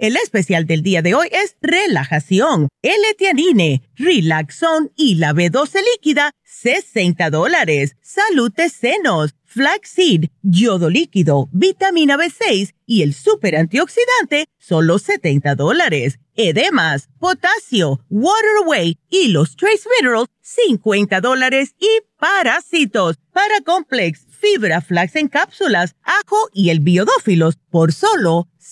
El especial del día de hoy es relajación, L-Tianine, Relaxón y la B12 líquida, 60 dólares. Salud de senos, flaxseed, yodo líquido, vitamina B6 y el super antioxidante, solo 70 dólares. Edemas, potasio, water away y los trace minerals, 50 dólares. Y parásitos, para complex, fibra flax en cápsulas, ajo y el biodófilos, por solo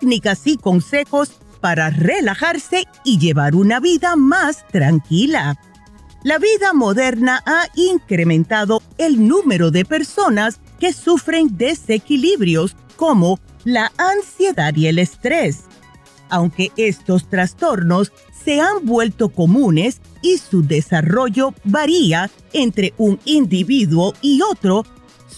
Técnicas y consejos para relajarse y llevar una vida más tranquila. La vida moderna ha incrementado el número de personas que sufren desequilibrios como la ansiedad y el estrés. Aunque estos trastornos se han vuelto comunes y su desarrollo varía entre un individuo y otro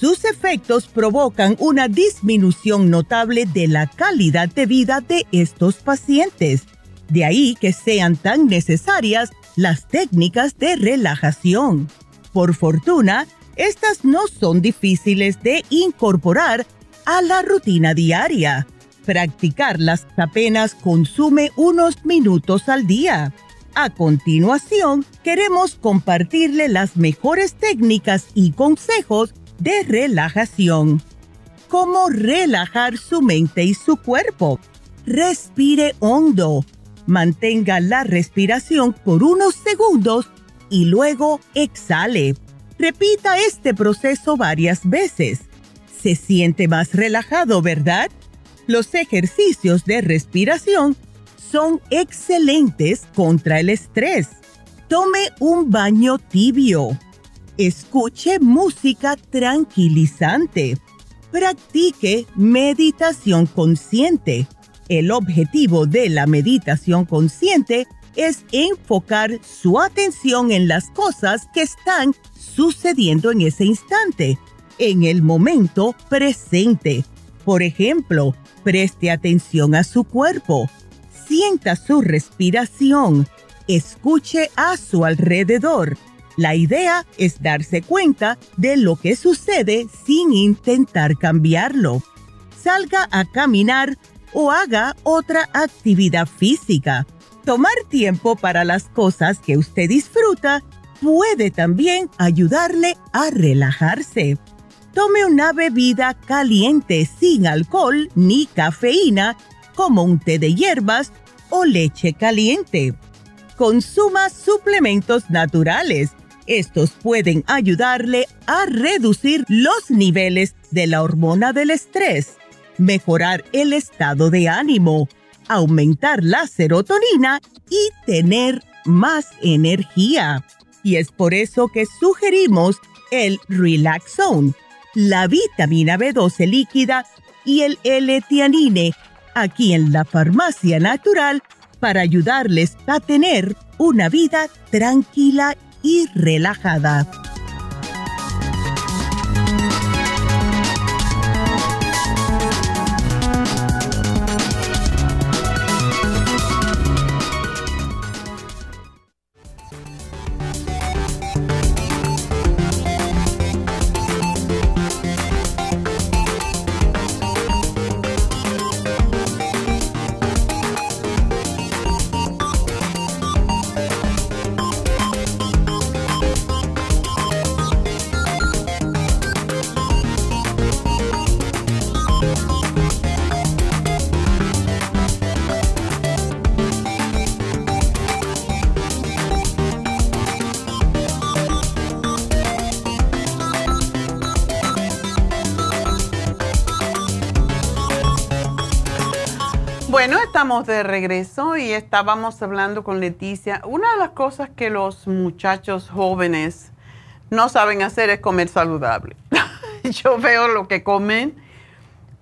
sus efectos provocan una disminución notable de la calidad de vida de estos pacientes. De ahí que sean tan necesarias las técnicas de relajación. Por fortuna, estas no son difíciles de incorporar a la rutina diaria. Practicarlas apenas consume unos minutos al día. A continuación, queremos compartirle las mejores técnicas y consejos de relajación. ¿Cómo relajar su mente y su cuerpo? Respire hondo. Mantenga la respiración por unos segundos y luego exhale. Repita este proceso varias veces. Se siente más relajado, ¿verdad? Los ejercicios de respiración son excelentes contra el estrés. Tome un baño tibio Escuche música tranquilizante. Practique meditación consciente. El objetivo de la meditación consciente es enfocar su atención en las cosas que están sucediendo en ese instante, en el momento presente. Por ejemplo, preste atención a su cuerpo, sienta su respiración, escuche a su alrededor la idea es darse cuenta de lo que sucede sin intentar cambiarlo. Salga a caminar o haga otra actividad física. Tomar tiempo para las cosas que usted disfruta puede también ayudarle a relajarse. Tome una bebida caliente sin alcohol ni cafeína, como un té de hierbas o leche caliente. Consuma suplementos naturales Estos pueden ayudarle a reducir los niveles de la hormona del estrés, mejorar el estado de ánimo, aumentar la serotonina y tener más energía. Y es por eso que sugerimos el Relaxone, la vitamina B12 líquida y el L-Tianine aquí en la Farmacia Natural para ayudarles a tener una vida tranquila y relajada. Estamos de regreso y estábamos hablando con Leticia. Una de las cosas que los muchachos jóvenes no saben hacer es comer saludable. Yo veo lo que comen.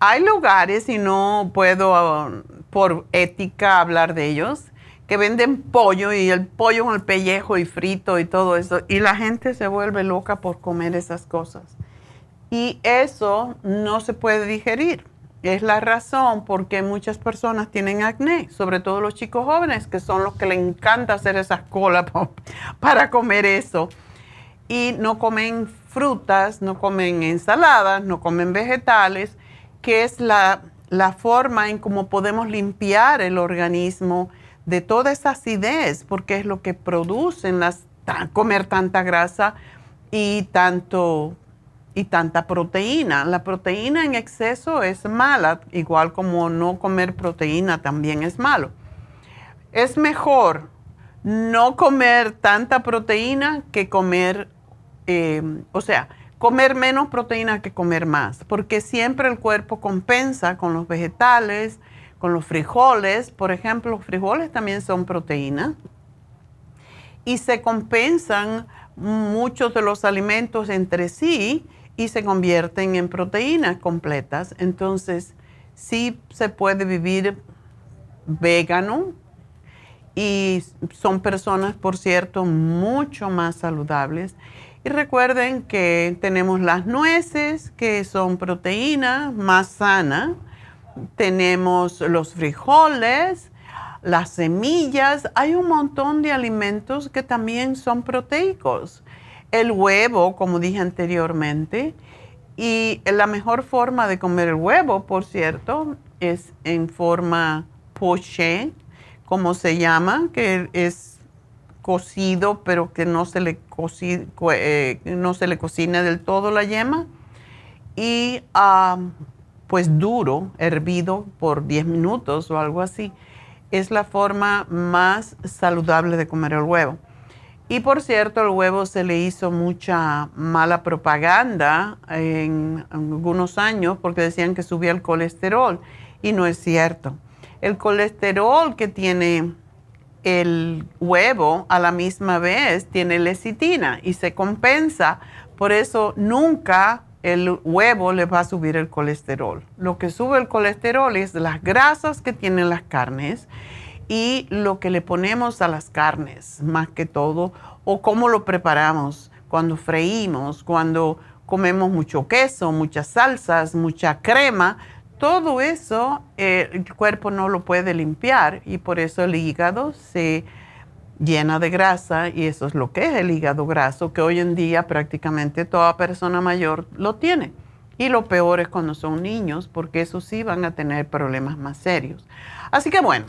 Hay lugares, y no puedo por ética hablar de ellos, que venden pollo y el pollo con el pellejo y frito y todo eso. Y la gente se vuelve loca por comer esas cosas. Y eso no se puede digerir. Es la razón por qué muchas personas tienen acné, sobre todo los chicos jóvenes, que son los que les encanta hacer esas colas para comer eso. Y no comen frutas, no comen ensaladas, no comen vegetales, que es la, la forma en cómo podemos limpiar el organismo de toda esa acidez, porque es lo que producen las, comer tanta grasa y tanto y tanta proteína. La proteína en exceso es mala, igual como no comer proteína también es malo. Es mejor no comer tanta proteína que comer, eh, o sea, comer menos proteína que comer más, porque siempre el cuerpo compensa con los vegetales, con los frijoles, por ejemplo, los frijoles también son proteína, y se compensan muchos de los alimentos entre sí y se convierten en proteínas completas. Entonces, sí se puede vivir vegano y son personas, por cierto, mucho más saludables. Y recuerden que tenemos las nueces, que son proteínas más sana. Tenemos los frijoles, las semillas. Hay un montón de alimentos que también son proteicos el huevo, como dije anteriormente, y la mejor forma de comer el huevo, por cierto, es en forma poché, como se llama, que es cocido, pero que no se le, eh, no se le cocina del todo la yema. Y pues duro, hervido por 10 minutos o algo así. Es la forma más saludable de comer el huevo. Y por cierto, el huevo se le hizo mucha mala propaganda en, algunos años porque decían que subía el colesterol y no es cierto. El colesterol que tiene el huevo a la misma vez tiene lecitina y se compensa. Por eso nunca el huevo le va a subir el colesterol. Lo que sube el colesterol es las grasas que tienen las carnes y lo que le ponemos a las carnes, más que todo, o cómo lo preparamos cuando freímos, cuando comemos mucho queso, muchas salsas, mucha crema, todo eso eh, el cuerpo no lo puede limpiar y por eso el hígado se llena de grasa y eso es lo que es el hígado graso, que hoy en día prácticamente toda persona mayor lo tiene. Y lo peor es cuando son niños, porque esos sí van a tener problemas más serios. Así que bueno,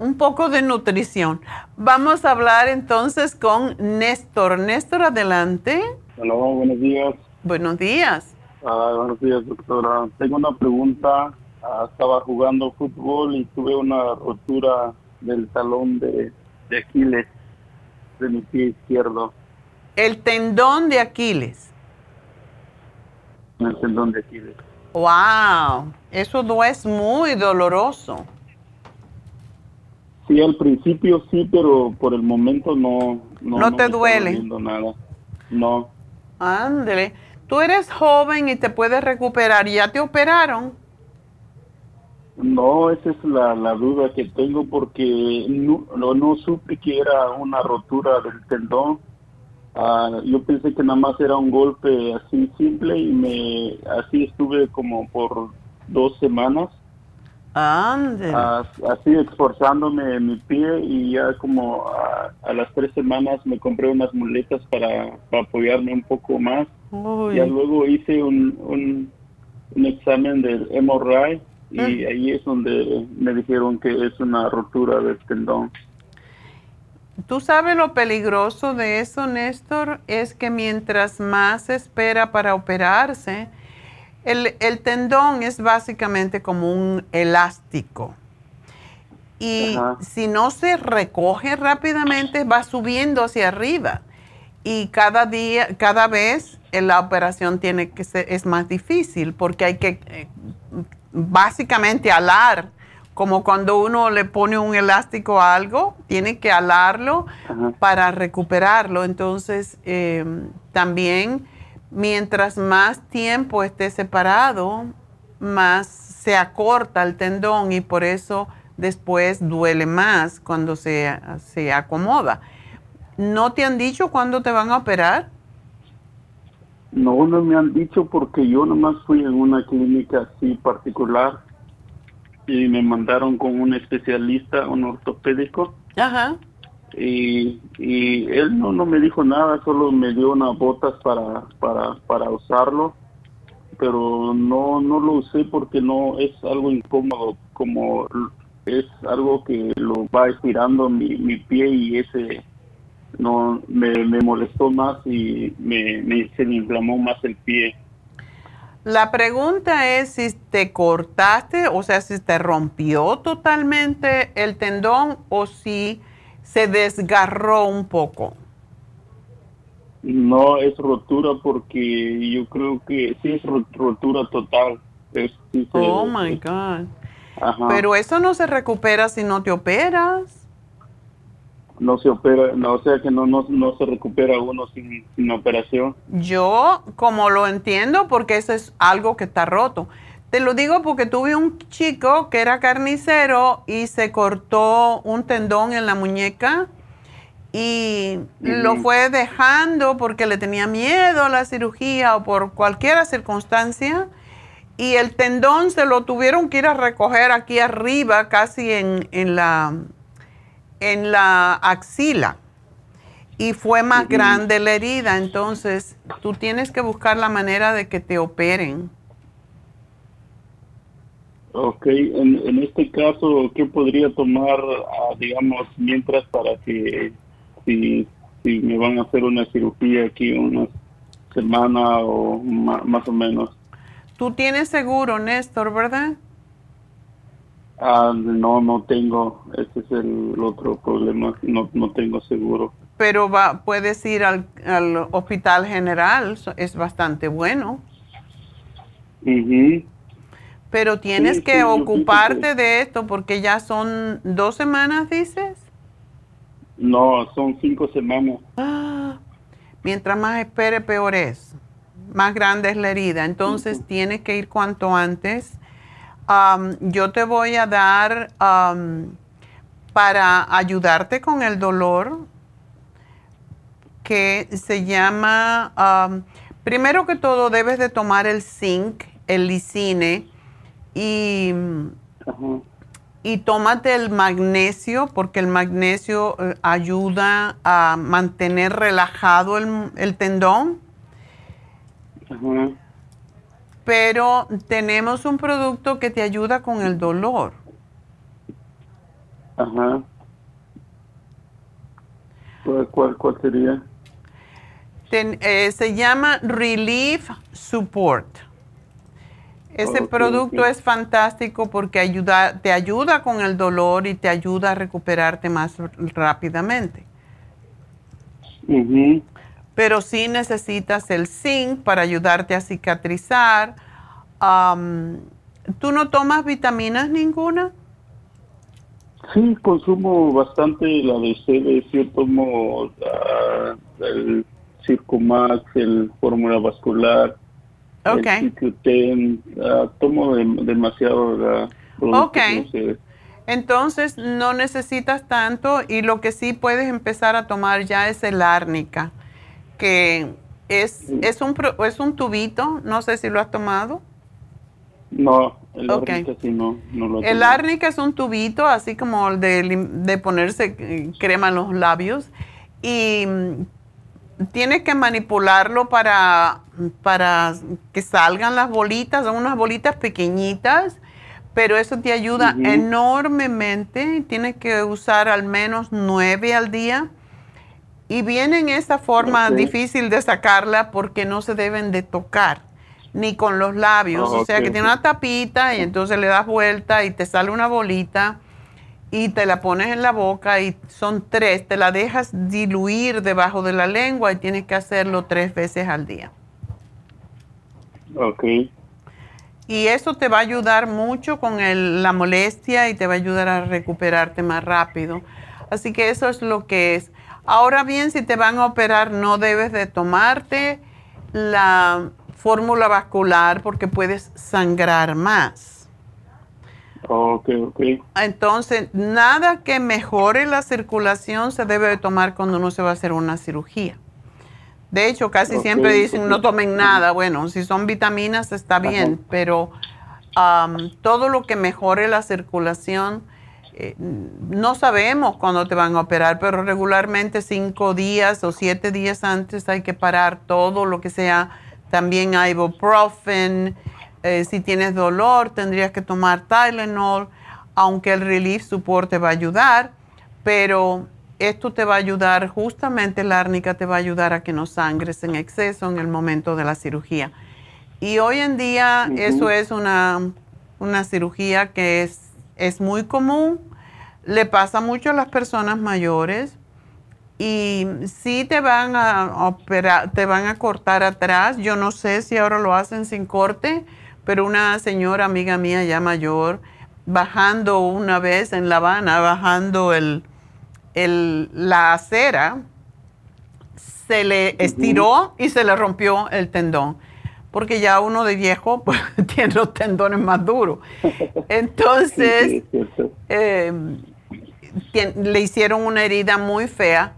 un poco de nutrición. Vamos a hablar entonces con Néstor. Néstor, adelante. Hola, buenos días. Buenos días. Ah, buenos días, doctora. Tengo una pregunta. Ah, estaba jugando fútbol y tuve una rotura del talón de, de Aquiles de mi pie izquierdo. El tendón de Aquiles. El tendón de Aquiles. Wow, eso no es muy doloroso. Sí, al principio sí, pero por el momento no. No, no te duele. Nada. No. Ándale. Tú eres joven y te puedes recuperar. ¿Ya te operaron? No, esa es la, la duda que tengo porque no, no, supe que era una rotura del tendón. Ah, yo pensé que nada más era un golpe así simple y me así estuve como por dos semanas así esforzándome en mi pie y ya como a, las tres semanas me compré unas muletas para, apoyarme un poco más. Ya luego hice un, un, examen del MRI y ah. ahí es donde me dijeron que es una rotura del tendón. Tú sabes lo peligroso de eso, Néstor, es que mientras más espera para operarse, el, tendón es básicamente como un elástico. Y si no se recoge rápidamente, va subiendo hacia arriba. Y cada día, cada vez la operación tiene que ser, es más difícil porque hay que eh, básicamente alar. Como cuando uno le pone un elástico a algo, tiene que alarlo para recuperarlo. Entonces, eh, también mientras más tiempo esté separado, más se acorta el tendón y por eso después duele más cuando se, se acomoda. ¿No te han dicho cuándo te van a operar? No, no me han dicho porque yo nomás fui en una clínica así particular y me mandaron con un especialista, un ortopédico. Ajá y, y él no, no me dijo nada, solo me dio unas botas para, para, para usarlo, pero no, no lo usé porque no es algo incómodo, como es algo que lo va estirando mi, mi pie y ese no me, me molestó más y me, se me inflamó más el pie. La pregunta es si te cortaste, o sea, si te rompió totalmente el tendón o si se desgarró un poco. No es rotura porque yo creo que sí es rotura total. oh my God. Pero eso no se recupera si no te operas. No se opera, no, o sea que no, no, no se recupera uno sin, sin operación. Yo, como lo entiendo, porque eso es algo que está roto. Te lo digo porque tuve un chico que era carnicero y se cortó un tendón en la muñeca y lo fue dejando porque le tenía miedo a la cirugía o por cualquier circunstancia. Y el tendón se lo tuvieron que ir a recoger aquí arriba, casi en, la, en la axila. Y fue más grande la herida. Entonces, tú tienes que buscar la manera de que te operen. Ok, en, en este caso, ¿qué podría tomar, ah, digamos, mientras para que si, si me van a hacer una cirugía aquí una semana o más o menos? Tú tienes seguro, Néstor, ¿verdad? Ah, no, no tengo. Ese es el otro problema. No, no tengo seguro. Pero va, puedes ir al, al hospital general. Es bastante bueno. mhm pero tienes que ocuparte de esto porque ya son dos semanas, dices. No, son cinco semanas. Ah, mientras más espere, peor es. Más grande es la herida. Entonces tienes que ir cuanto antes. yo te voy a dar para ayudarte con el dolor que se llama, primero que todo debes de tomar el zinc, el lisine y, y tómate el magnesio porque el magnesio eh, ayuda a mantener relajado el, tendón. Pero tenemos un producto que te ayuda con el dolor. Ajá. ¿Cuál, cuál, sería? Eh, se llama Relief Support. Ese producto es fantástico porque ayuda, te ayuda con el dolor y te ayuda a recuperarte más rápidamente. pero sí necesitas el zinc para ayudarte a cicatrizar. ¿Tú no tomas vitaminas ninguna? Sí, consumo bastante la de C, yo tomo ah, el Circumax, el Fórmula Vascular, okay. el uh, tomo demasiado. ok. Entonces no necesitas tanto y lo que sí puedes empezar a tomar ya es el árnica, que es, es, un, es un tubito, no sé si lo has tomado. No, el árnica sí no, no lo El árnica es un tubito, así como el de, de ponerse eh, crema en los labios y mm, tienes que manipularlo para, para que salgan las bolitas, son unas bolitas pequeñitas pero eso te ayuda enormemente. Tienes que usar al menos nueve al día. Y viene en esa forma difícil de sacarla porque no se deben de tocar, ni con los labios. o sea que tiene una tapita y entonces le das vuelta y te sale una bolita y te la pones en la boca y son tres. Te la dejas diluir debajo de la lengua y tienes que hacerlo tres veces al día. Ok y eso te va a ayudar mucho con la molestia y te va a ayudar a recuperarte más rápido. Así que eso es lo que es. Ahora bien, si te van a operar, no debes de tomarte la fórmula vascular porque puedes sangrar más. Ok, ok. Entonces, nada que mejore la circulación se debe de tomar cuando uno se va a hacer una cirugía. De hecho, casi siempre dicen no tomen nada. Bueno, si son vitaminas está bien, pero todo lo que mejore la circulación, eh, no sabemos cuándo te van a operar, pero regularmente cinco días o siete días antes hay que parar todo lo que sea. También ibuprofen. Eh, si tienes dolor, tendrías que tomar Tylenol, aunque el Relief Support te va a ayudar, pero esto te va a ayudar, justamente la árnica te va a ayudar a que no sangres en exceso en el momento de la cirugía. Y hoy en día eso es una, cirugía que es, es muy común, le pasa mucho a las personas mayores y sí te van a operar, te van a cortar atrás. Yo no sé si ahora lo hacen sin corte, pero una señora amiga mía ya mayor, bajando una vez en La Habana, bajando el, el, la acera se le estiró y se le rompió el tendón. Porque ya uno de viejo pues, tiene los tendones más duros. Entonces, em, le hicieron una herida muy fea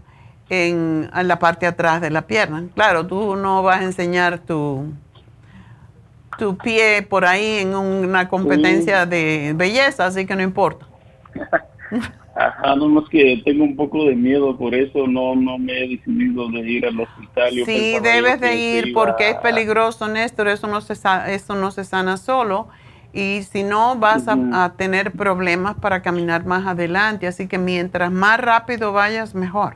en, la parte atrás de la pierna. Claro, tú no vas a enseñar tu, tu pie por ahí en una competencia de belleza, así que no importa. Ajá, no más que tengo un poco de miedo, por eso no, no me he decidido de ir al hospital. sí, debes de ir porque es peligroso, Néstor, eso no, se, eso no se sana solo y si no vas a, tener problemas para caminar más adelante, así que mientras más rápido vayas, mejor.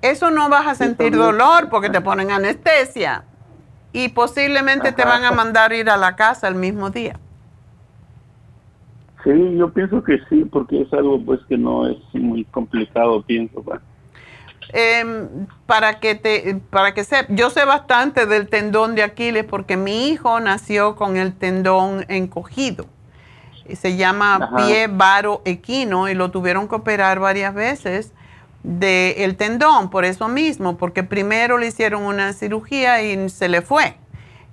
Eso no vas a sentir dolor porque te ponen anestesia y posiblemente te van a mandar ir a la casa el mismo día. Sí, yo pienso que sí, porque es algo pues que no es muy complicado, pienso. Eh, para que te, para que se, yo sé bastante del tendón de Aquiles porque mi hijo nació con el tendón encogido. Se llama pie varo equino y lo tuvieron que operar varias veces del tendón, por eso mismo, porque primero le hicieron una cirugía y se le fue.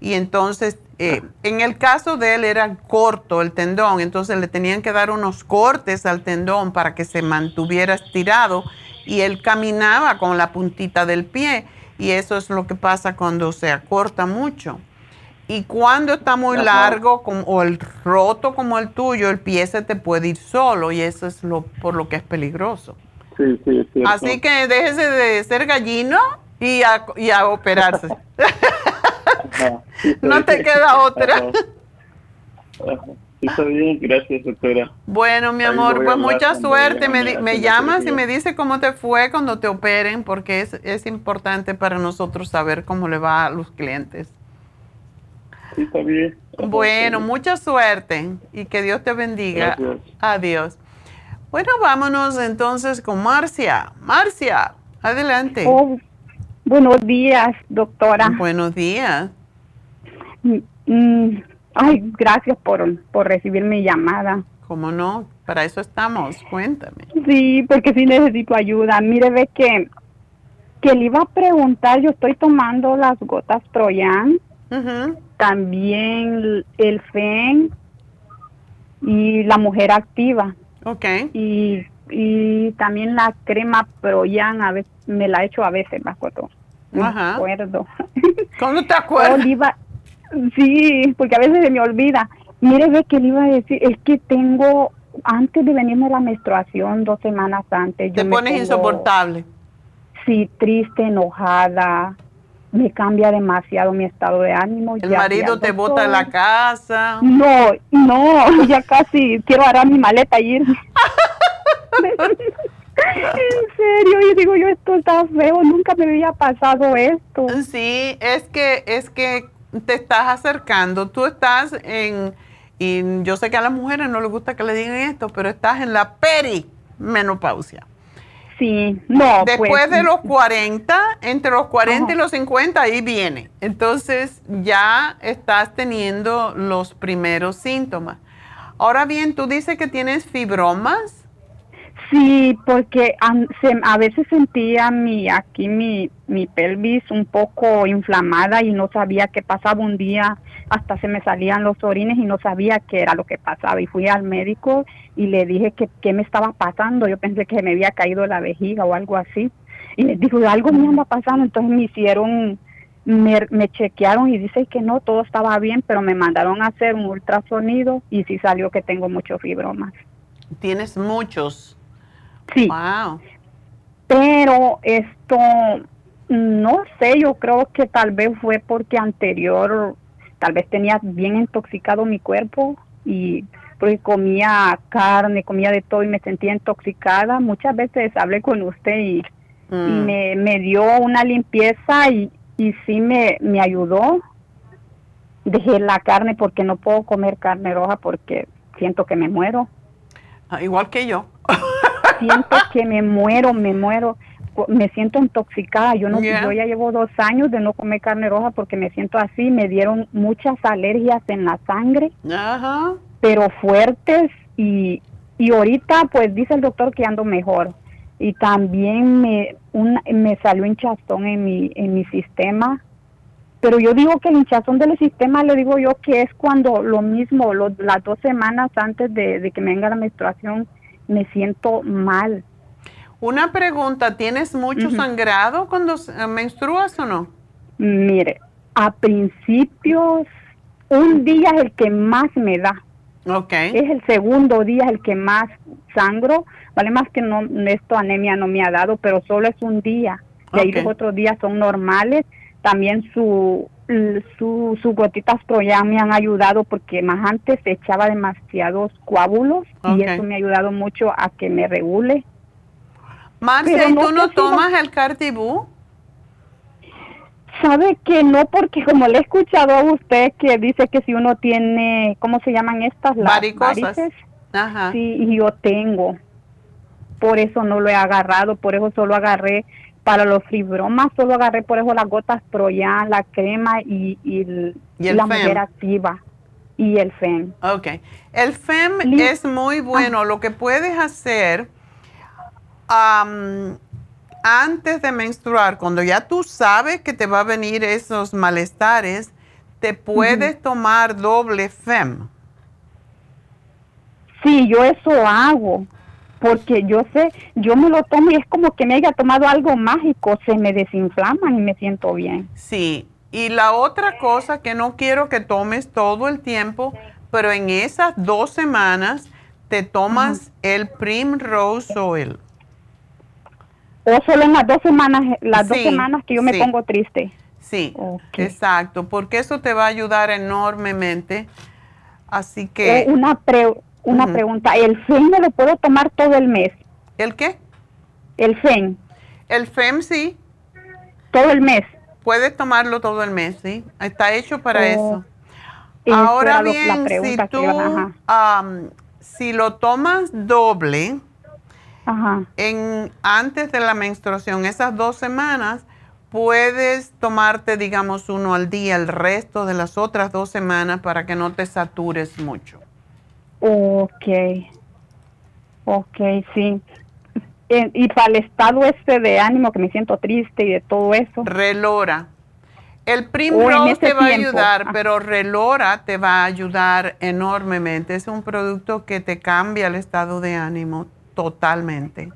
Y entonces eh, en el caso de él era corto el tendón, entonces le tenían que dar unos cortes al tendón para que se mantuviera estirado y él caminaba con la puntita del pie y eso es lo que pasa cuando se acorta mucho. Y cuando está muy largo o el roto como el tuyo, el pie se te puede ir solo y eso es lo por lo que es peligroso. Sí, sí, Así que déjese de ser gallino y a, y a operarse. no te queda otra. Está bien, gracias, doctora. Bueno, mi amor, pues mucha suerte. Me, me llamas y me dice cómo te fue cuando te operen, porque es, es importante para nosotros saber cómo le va a los clientes. Sí, está bien. Bueno, mucha suerte y que Dios te bendiga. Adiós. Bueno, vámonos entonces con Marcia. Marcia, adelante. Oh, Buenos días, doctora. Buenos días. Mm, mm, ay, gracias por, por recibir mi llamada. ¿Cómo no? Para eso estamos. Cuéntame. Sí, porque sí necesito ayuda. Mire, ve que, que le iba a preguntar, yo estoy tomando las gotas Proyan, también el FEN y la mujer activa. Ok. Y, y también la crema Proyan, a veces, me la he hecho a veces, me acuerdo. Me acuerdo. ¿Cómo te acuerdas? Oliva, sí, porque a veces se me olvida. Mire, ve que le iba a decir, es que tengo, antes de venirme la menstruación, dos semanas antes. Te pones insoportable. Sí, triste, enojada, me cambia demasiado mi estado de ánimo. ¿El marido te bota en la casa? No, no, ya casi quiero agarrar mi maleta y irme. En serio, y digo yo, esto está feo, nunca me había pasado esto. Sí, es que, es que te estás acercando, tú estás en, y yo sé que a las mujeres no les gusta que le digan esto, pero estás en la perimenopausia. Sí, no. Después pues, de los 40, entre los 40 y los 50, ahí viene. Entonces ya estás teniendo los primeros síntomas. Ahora bien, tú dices que tienes fibromas. Sí, porque a, veces sentía mi aquí mi, mi pelvis un poco inflamada y no sabía qué pasaba un día, hasta se me salían los orines y no sabía qué era lo que pasaba. Y fui al médico y le dije que qué me estaba pasando. Yo pensé que me había caído la vejiga o algo así. Y le dijo, algo me anda pasando. Entonces me hicieron, me, me chequearon y dice que no, todo estaba bien, pero me mandaron a hacer un ultrasonido y sí salió que tengo muchos fibromas. Tienes muchos. Sí. Pero esto, no sé, yo creo que tal vez fue porque anterior, tal vez tenía bien intoxicado mi cuerpo y porque comía carne, comía de todo y me sentía intoxicada. Muchas veces hablé con usted y, Mm. me, me dio una limpieza y, y sí me, me ayudó. Dejé la carne porque no puedo comer carne roja porque siento que me muero. Ah, igual que yo. Siento que me muero, me muero, me siento intoxicada. Yo no, yo ya llevo dos años de no comer carne roja porque me siento así. Me dieron muchas alergias en la sangre, Ajá. pero fuertes y y ahorita pues dice el doctor que ando mejor y también me un, me salió hinchazón en mi en mi sistema. Pero yo digo que el hinchazón del sistema, le digo yo que es cuando lo mismo, lo- las dos semanas antes de, de que me venga la menstruación, me siento mal. Una pregunta, ¿tienes mucho sangrado cuando eh, menstruas o no? Mire, a principios, un día es el que más me da. Ok. Es el segundo día el que más sangro. Vale más que no, esto anemia no me ha dado, pero solo es un día. Y ahí Ok. los otros días son normales. También su, su, sus gotitas Proyan me han ayudado porque más antes echaba demasiados coágulos y eso me ha ayudado mucho a que me regule. Marcia, Pero ¿y no tú no tomas el Cartibú? Sabe que no, porque como le he escuchado a usted que dice que si uno tiene, ¿cómo se llaman estas? Las Varicosas. varices. Ajá. Sí, y yo tengo. Por eso no lo he agarrado, por eso solo agarré para los fibromas, solo agarré por eso las gotas Proyan, la crema y, y, el- Y el la Fem. mujer activa y el FEM. Ok. El FEM es muy bueno. Lo que puedes hacer antes de menstruar, cuando ya tú sabes que te va a venir esos malestares, te puedes tomar doble FEM. Sí, yo eso hago, porque yo sé, yo me lo tomo y es como que me haya tomado algo mágico, se me desinflaman y me siento bien. Sí. Y la otra cosa que no quiero que tomes todo el tiempo, pero en esas dos semanas te tomas el Primrose Oil. O solo en las dos semanas, las dos semanas que yo me sí. pongo triste. Sí, exacto, porque eso te va a ayudar enormemente. Así que... Eh, una pre- una pregunta, ¿el FEN me lo puedo tomar todo el mes? ¿El qué? El FEN, El FEM sí, todo el mes. puedes tomarlo todo el mes, sí. Está hecho para Oh, eso. Ahora lo- bien, si tú, am, si lo tomas doble, Ajá. en, antes de la menstruación, esas dos semanas, puedes tomarte, digamos, uno al día el resto de las otras dos semanas para que no te satures mucho. Ok. Ok, sí. Y para el estado este de ánimo que me siento triste y de todo eso. Relora. El Primrose te va a ayudar, ah. pero Relora te va a ayudar enormemente. Es un producto que te cambia el estado de ánimo totalmente.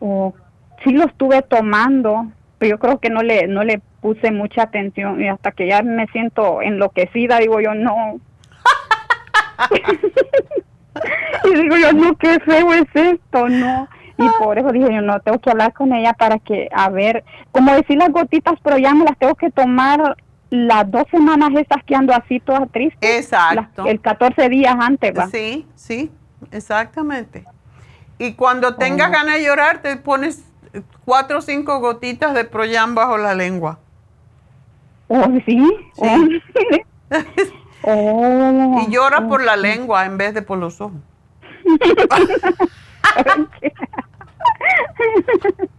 Oh, sí lo estuve tomando, pero yo creo que no le no le puse mucha atención y hasta que ya me siento enloquecida, digo yo, no. y digo yo, no, qué feo es esto, no. Y por eso dije yo, no, tengo que hablar con ella para que, a ver, como decir las gotitas, pero ya me las tengo que tomar las dos semanas estas que ando así toda triste. Exacto. el 14 días antes, ¿va? Sí, sí, exactamente. Y cuando tengas oh. ganas de llorar, te pones cuatro o cinco gotitas de Proyam bajo la lengua. Oh, sí. sí. Oh. y llora por la lengua en vez de por los ojos.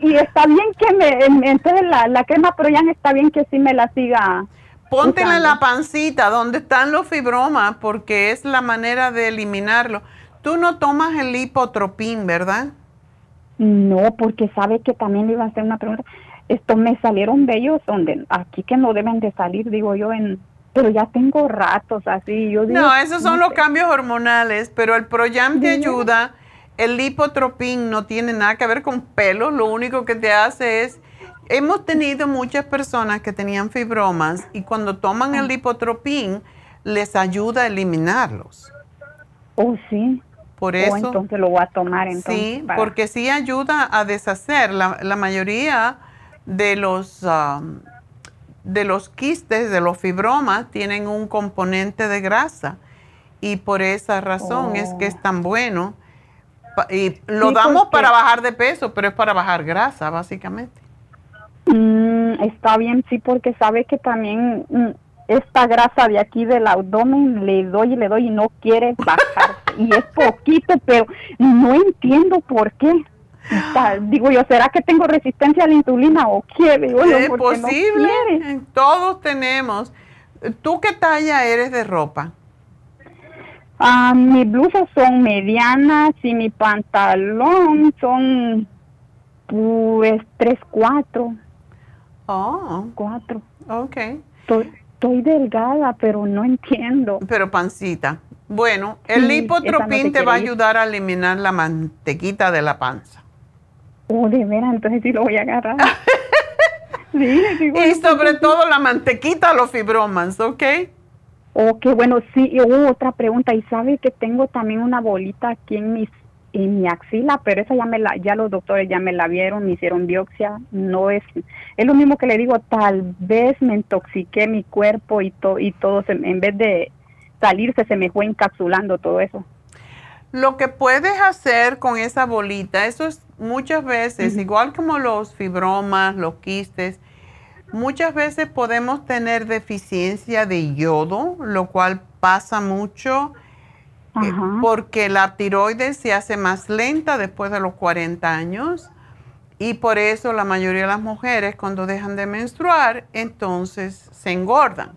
y, está bien que me, entonces la, la crema Proyan está bien que sí me la siga. Póntela en la pancita donde están los fibromas porque es la manera de eliminarlo. Tú no tomas el lipotropín, ¿verdad? No, porque sabe que también le iba a hacer una pregunta. Esto me salieron bellos donde aquí que no deben de salir, digo yo, en pero ya tengo ratos así. Yo no, esos son los cambios hormonales, pero el Proyam te ayuda el lipotropín no tiene nada que ver con pelo, lo único que te hace es, hemos tenido muchas personas que tenían fibromas y cuando toman el ah. lipotropín les ayuda a eliminarlos. Oh, sí. Por oh, eso. entonces lo voy a tomar entonces. Sí, porque sí ayuda a deshacer. La, la mayoría de los, um, de los quistes, de los fibromas, tienen un componente de grasa. Y por esa razón es que es tan bueno y lo damos para bajar de peso, pero es para bajar grasa, básicamente. Mm, está bien, sí, porque sabe que también mm, esta grasa de aquí del abdomen le doy y le doy y no quiere bajar. y es poquito, pero no entiendo por qué. Digo yo, ¿será que tengo resistencia a la insulina o qué? es posible, todos tenemos. ¿Tú qué talla eres de ropa? Ah, mis blusas son medianas y mi pantalón son pues tres, cuatro. Oh. Cuatro. Ok. Estoy, delgada, pero no entiendo. Pero pancita. Bueno, el lipotropín te va a ayudar a eliminar la mantequita de la panza. Oh, de veras, entonces sí lo voy a agarrar. sí, y sobre todo la mantequita, los fibromas, ¿ok? Qué bueno, sí, y hubo otra pregunta, y sabe que tengo también una bolita aquí en mis en mi axila, pero esa ya me la, ya los doctores ya me la vieron, me hicieron biopsia, no es, es lo mismo que le digo, tal vez me intoxiqué mi cuerpo y, to, y todo, en vez de salirse se me fue encapsulando todo eso. Lo que puedes hacer con esa bolita, eso es muchas veces, igual como los fibromas, los quistes, Muchas veces podemos tener deficiencia de yodo, lo cual pasa mucho eh, porque la tiroides se hace más lenta después de los 40 años y por eso la mayoría de las mujeres cuando dejan de menstruar entonces se engordan.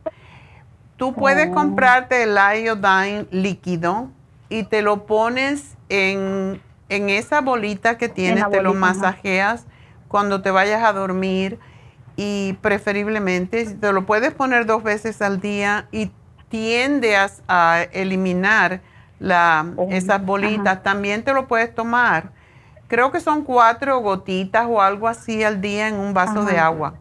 Tú puedes oh. comprarte el iodine líquido y te lo pones en, esa bolita que tienes, te lo masajeas cuando te vayas a dormir y preferiblemente te lo puedes poner dos veces al día y tiendes a, eliminar la, oh, esas bolitas. También te lo puedes tomar. Creo que son cuatro gotitas o algo así al día en un vaso de agua.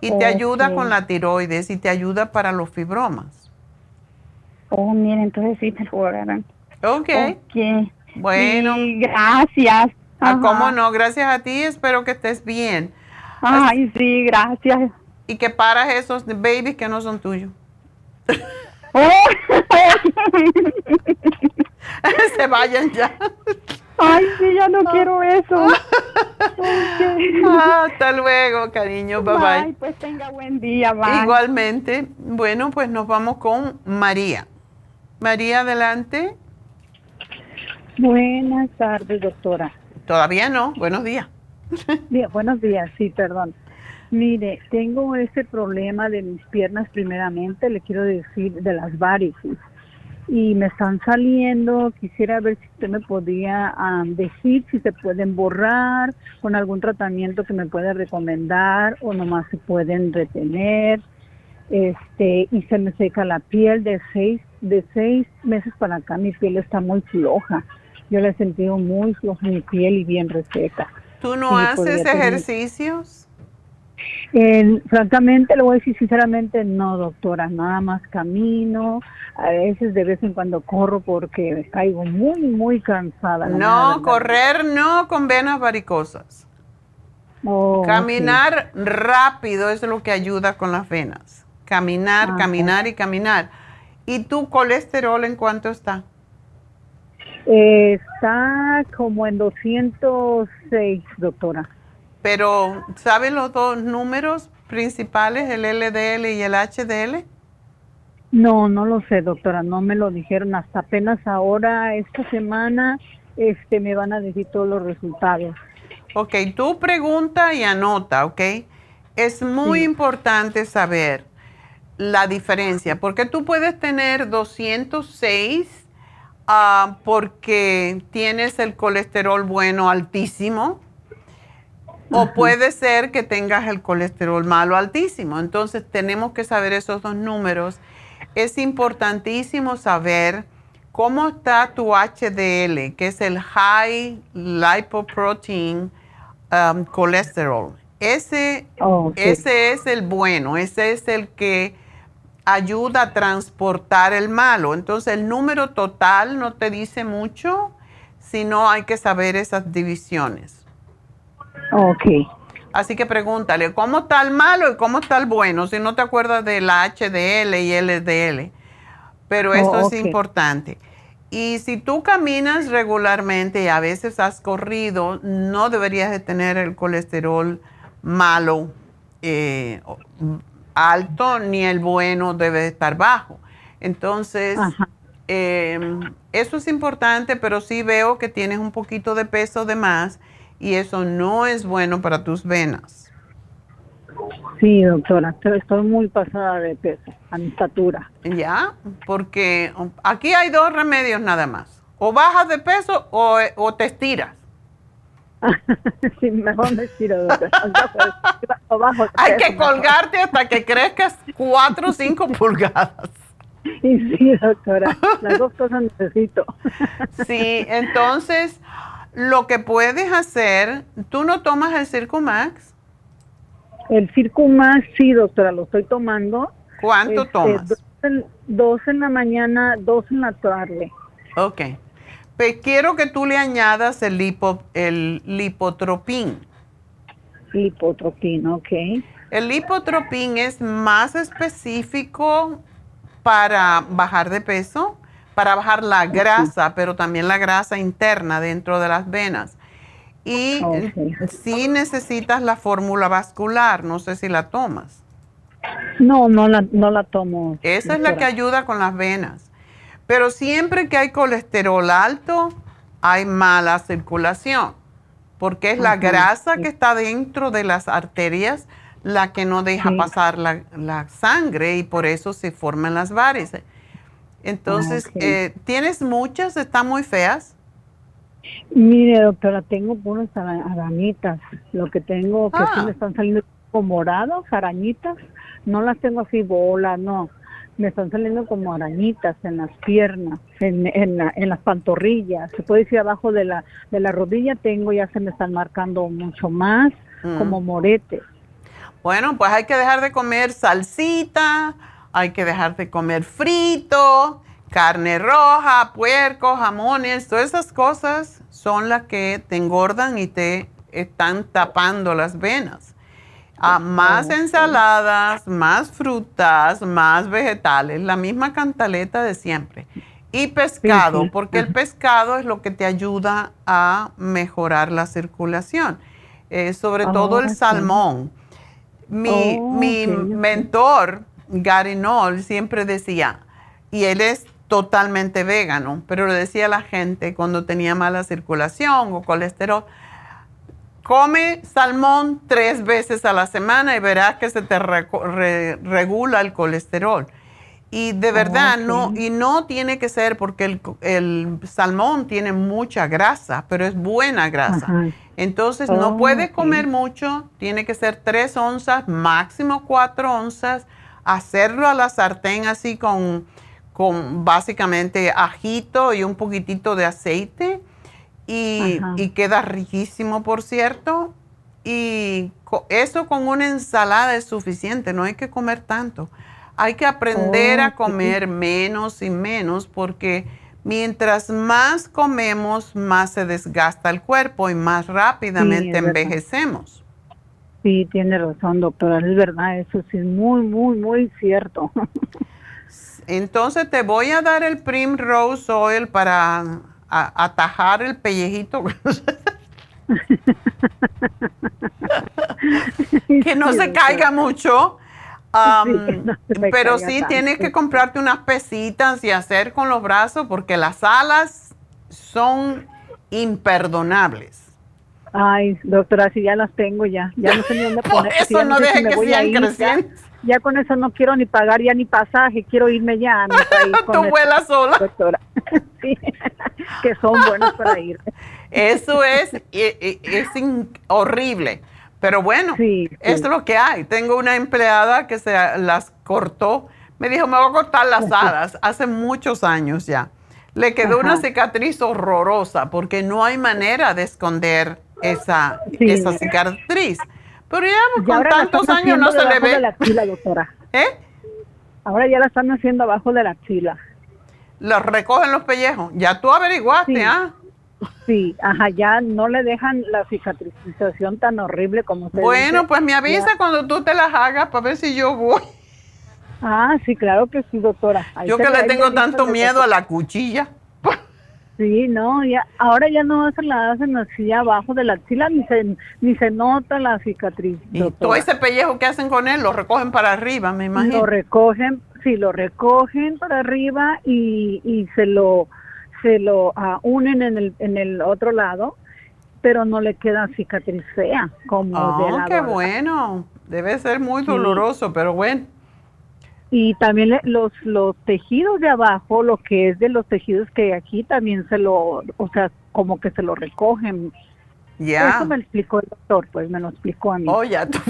Y te ayuda con la tiroides y te ayuda para los fibromas. Oh, mira, entonces sí me lo Ok. Bueno. gracias. Ah, ¿Cómo no? Gracias a ti. Espero que estés bien. Ay, sí, gracias. Y que paras esos babies que no son tuyos. Oh. Se vayan ya. Ay, sí, ya no quiero eso. Ah, hasta luego, cariño. Bye bye. Ay, pues tenga buen día. Bye. Igualmente. Bueno, pues nos vamos con María. María, adelante. Buenas tardes, doctora. Todavía no. Buenos días. Bien, buenos días, sí, perdón. Mire, tengo ese problema de mis piernas primeramente, le quiero decir, de las varices. Y me están saliendo, quisiera ver si usted me podía decir si se pueden borrar con algún tratamiento que me pueda recomendar o nomás se pueden retener. Este, y se me seca la piel de seis, de seis meses para acá, mi piel está muy floja. Yo la he sentido muy floja mi piel y bien reseca. ¿Tú no haces ejercicios? francamente, le voy a decir sinceramente, no, doctora, nada más camino, a veces de vez en cuando corro porque caigo muy, muy cansada. No, correr no con venas varicosas. Oh, caminar rápido es lo que ayuda con las venas. Caminar, ah, caminar y caminar. ¿Y tu colesterol en cuánto está? está como en 206, doctora. Pero, ¿sabe los dos números principales, el LDL y el HDL? No, no lo sé, doctora, no me lo dijeron hasta apenas ahora, esta semana, este, me van a decir todos los resultados. Ok, tú pregunta y anota, ¿ok? Es muy importante saber la diferencia, porque tú puedes tener 206 ah, porque tienes el colesterol bueno altísimo, o puede ser que tengas el colesterol malo altísimo. Entonces tenemos que saber esos dos números. Es importantísimo saber cómo está tu HDL, que es el High Lipoprotein um, Cholesterol. Ese, oh, ese es el bueno, ese es el que ayuda a transportar el malo. Entonces el número total no te dice mucho, sino hay que saber esas divisiones. Ok. Así que pregúntale, ¿cómo está el malo y cómo está el bueno? Si no te acuerdas de la HDL y LDL. Pero oh, eso es importante. Y si tú caminas regularmente y a veces has corrido, no deberías de tener el colesterol malo eh, alto ni el bueno debe estar bajo. Entonces, em, eso es importante, pero sí veo que tienes un poquito de peso de más y eso no es bueno para tus venas. Sí, doctora, estoy muy pasada de peso, a mi estatura. Ya, porque aquí hay dos remedios nada más. O bajas de peso o, te estiras. sí, mejor me doctora. hay que colgarte hasta que crezcas cuatro o cinco pulgadas. Sí, doctora, las dos cosas necesito. sí, entonces lo que puedes hacer, ¿tú no tomas el Circumax? El Circumax, sí, doctora, lo estoy tomando. ¿Cuánto este, tomas? Dos en, la mañana, dos en la tarde. Ok. Pero quiero que tú le añadas el, lipo, el lipotropín. Lipotropín, ok. El lipotropín es más específico para bajar de peso para bajar la grasa, pero también la grasa interna dentro de las venas. Y si necesitas la fórmula vascular, no sé si la tomas. No, no la, no la tomo. Esa es la que ayuda con las venas. Pero siempre que hay colesterol alto, hay mala circulación, porque es la grasa que está dentro de las arterias la que no deja pasar la, la, sangre y por eso se forman las varices. Entonces, eh, ¿tienes muchas? ¿Están muy feas? Mire, doctora, tengo unas arañitas. Lo que tengo, que sí me ah. están saliendo como morados, arañitas. No las tengo así bolas, no. Me están saliendo como arañitas en las piernas, en, en, las pantorrillas. Se puede decir abajo de la, de la rodilla tengo, ya se me están marcando mucho más, mm. como moretes. Bueno, pues hay que dejar de comer salsita, hay que dejar de comer frito, carne roja, puerco, jamones, todas esas cosas son las que te engordan y te están tapando las venas. Ah, más ensaladas, más frutas, más vegetales, la misma cantaleta de siempre. Y pescado, porque el pescado es lo que te ayuda a mejorar la circulación, eh, sobre todo el salmón. Mi, oh, mi mentor, Gary Knoll siempre decía, y él es totalmente vegano, pero le decía a la gente cuando tenía mala circulación o colesterol, come salmón tres veces a la semana y verás que se te regula el colesterol. Y de verdad, no, y no tiene que ser porque el, salmón tiene mucha grasa, pero es buena grasa. Entonces, no oh, puede comer mucho, tiene que ser tres onzas, máximo cuatro onzas, hacerlo a la sartén así con, con básicamente ajito y un poquitito de aceite y, y queda riquísimo, por cierto. Y eso con una ensalada es suficiente, no hay que comer tanto. Hay que aprender a comer menos y menos porque mientras más comemos, más se desgasta el cuerpo y más rápidamente envejecemos. Sí, tiene razón, doctora, es verdad, eso sí es muy, muy, muy cierto. Entonces te voy a dar el Primrose Oil para atajar el pellejito. que no se caiga mucho pero sí tienes que comprarte unas pesitas y hacer con los brazos porque las alas son imperdonables. Ay, doctora, si ya las tengo ya, ya no sé ni dónde poner. eso no deje que sigan creciendo. Ya, con eso no quiero ni pagar ya ni pasaje, quiero irme ya a mi país. Tú vuelas sola. Doctora, sí, que son buenos para ir. Eso es, es, es horrible. Pero bueno, es lo que hay. Tengo una empleada que se las cortó. Me dijo, me voy a cortar las alas. Hace muchos años ya. Le quedó una cicatriz horrorosa porque no hay manera de esconder esa, esa cicatriz. Pero ya con tantos años no se le ve. la doctora. ¿Eh? Ahora ya la están haciendo abajo de la axila. Los recogen los pellejos. Ya tú averiguaste, ¿ah? Sí, ajá, ya no le dejan la cicatrización tan horrible como usted Bueno, pues me avisa cuando tú te las hagas para ver si yo voy. Ah, sí, claro que sí, doctora. yo que le tengo tanto miedo a la cuchilla. Sí, no, ya, ahora ya no se la hacen así abajo de la axila, ni se, ni se nota la cicatriz. Y todo ese pellejo que hacen con él lo recogen para arriba, me imagino. Lo recogen, sí, lo recogen para arriba y, y se lo se lo uh, unen en el, en el otro lado, pero no le queda cicatriz fea como de oh, qué bueno. Debe ser muy doloroso, pero bueno. Y también los, los tejidos de abajo, lo que es de los tejidos que aquí también se lo, o sea, como que se lo recogen. Ya. Eso me explicó el doctor, pues me lo explicó a mí. Oh, ya tú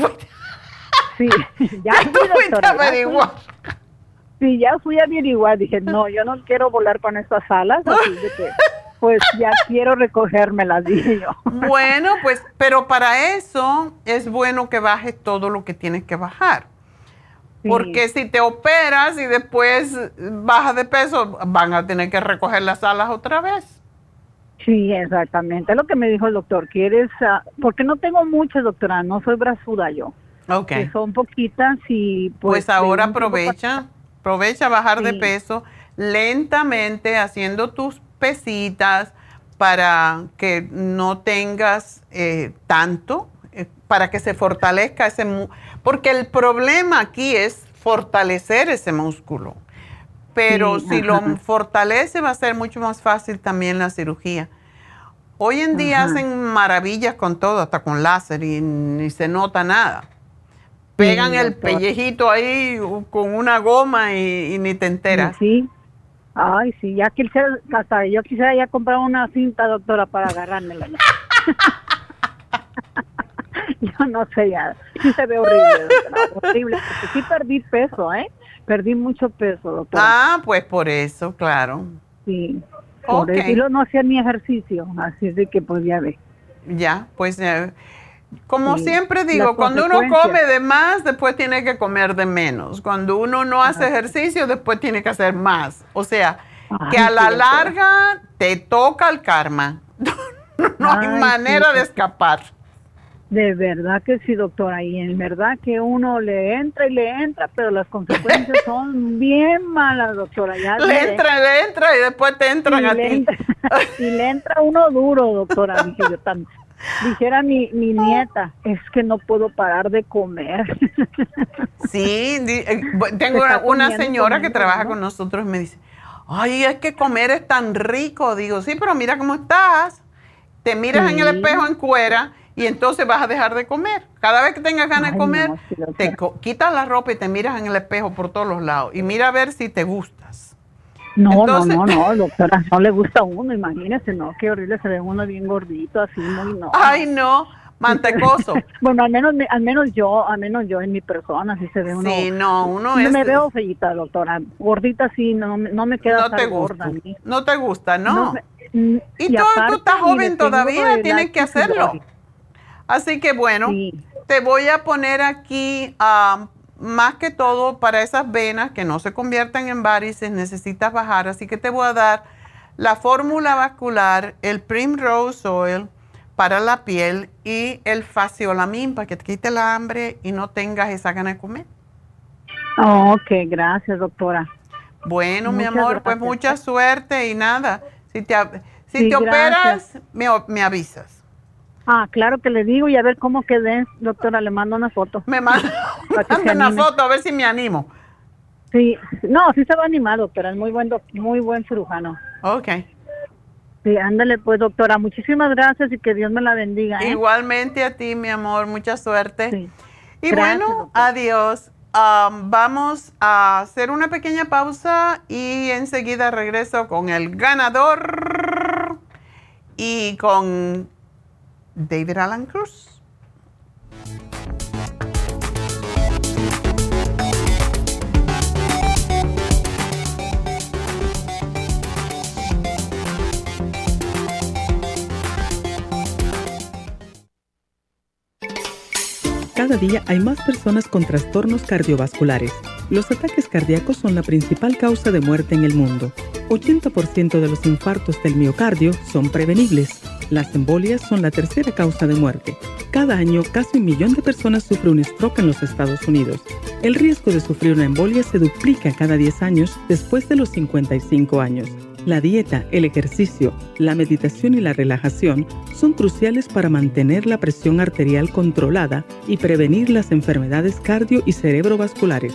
Sí, ya, tú fuiste a averiguar. Sí, ya fui a averiguar, dije, no, yo no quiero volar con estas alas, así de que, pues ya quiero recogérmelas, dije yo. Bueno, pues, pero para eso es bueno que bajes todo lo que tienes que bajar. Porque si te operas y después bajas de peso, van a tener que recoger las alas otra vez. Sí, exactamente. Es lo que me dijo el doctor. ¿Quieres? Uh, porque no tengo muchas, doctora. No soy brazuda yo. Ok. son poquitas y pues. Pues ahora aprovecha. Aprovecha bajar de peso lentamente haciendo tus pesitas para que no tengas eh, tanto, eh, para que se fortalezca ese porque el problema aquí es fortalecer ese músculo. Pero si lo fortalece va a ser mucho más fácil también la cirugía. Hoy en día hacen maravillas con todo, hasta con láser y ni se nota nada pegan el pellejito ahí con una goma y, ni te enteras. Sí. Ay, sí, ya quisiera, hasta yo quisiera ya comprar una cinta, doctora, para agarrármela. yo no sé ya, sí se ve horrible, horrible, porque sí perdí peso, ¿eh? Perdí mucho peso, doctora. Ah, pues por eso, claro. Sí, por eso no hacía ni ejercicio, así es de que pues ya ve. Ya, pues... Eh, como siempre digo, cuando uno come de más, después tiene que comer de menos. Cuando uno no hace ejercicio, después tiene que hacer más. O sea, que a la larga te toca el karma. no hay manera de escapar. De verdad que sí, doctora. Y en verdad que uno le entra y le entra, pero las consecuencias son bien malas, doctora. Ya le, entra, le entra y después te entran a ti. y le entra uno duro, doctora. Dije yo también. Dijera mi, mi nieta, es que no puedo parar de comer. Sí, eh, tengo una, señora que trabaja con nosotros y me dice, ay, es que comer es tan rico. Digo, sí, pero mira cómo estás. Te miras en el espejo en cuera y entonces vas a dejar de comer. Cada vez que tengas ganas de comer, te quitas la ropa y te miras en el espejo por todos los lados y mira a ver si te gustas. No, no, no, no, doctora, no le gusta a uno, imagínese, no, qué horrible, se ve uno bien gordito, así, muy, no. Ay, no, mantecoso. bueno, al menos, al menos yo, al menos yo en mi persona, así se ve uno. Sí, no, uno es... me veo feita, doctora, gordita sí, no, no me queda no te gusta, No te gusta, ¿no? Mm, y, y tú, tú estás joven todavía, tienes que hacerlo. Así que bueno, te voy a poner aquí más que todo para esas venas que no se conviertan en varices, necesitas bajar. Así que te voy a dar la fórmula vascular, el Primrose Oil para la piel y el Faciolamin para que te quite la hambre y no tengas esa gana de comer. Oh, ok, gracias doctora. Bueno, mi amor, pues mucha suerte y nada. Si te, si te operas, me, me avisas. Ah, claro que le digo y a ver cómo quedé, doctora, le mando una foto. Me manda, una foto a ver si me animo. Sí, no, sí se va animado, pero es muy buen, muy buen cirujano. Ok. Sí, ándale pues, doctora, muchísimas gracias y que Dios me la bendiga. ¿eh? Igualmente a ti, mi amor, mucha suerte. Y bueno, adiós. Um, vamos a hacer una pequeña pausa y enseguida regreso con el ganador y con David Alan Cruz. Cada día hay más personas con trastornos cardiovasculares. Los ataques cardíacos son la principal causa de muerte en el mundo. 80% de los infartos del miocardio son prevenibles. Las embolias son la tercera causa de muerte. Cada año, casi un millón de personas sufren un stroke en los Estados Unidos. El riesgo de sufrir una embolia se duplica cada 10 años después de los 55 años. La dieta, el ejercicio, la meditación y la relajación son cruciales para mantener la presión arterial controlada y prevenir las enfermedades cardio y cerebrovasculares.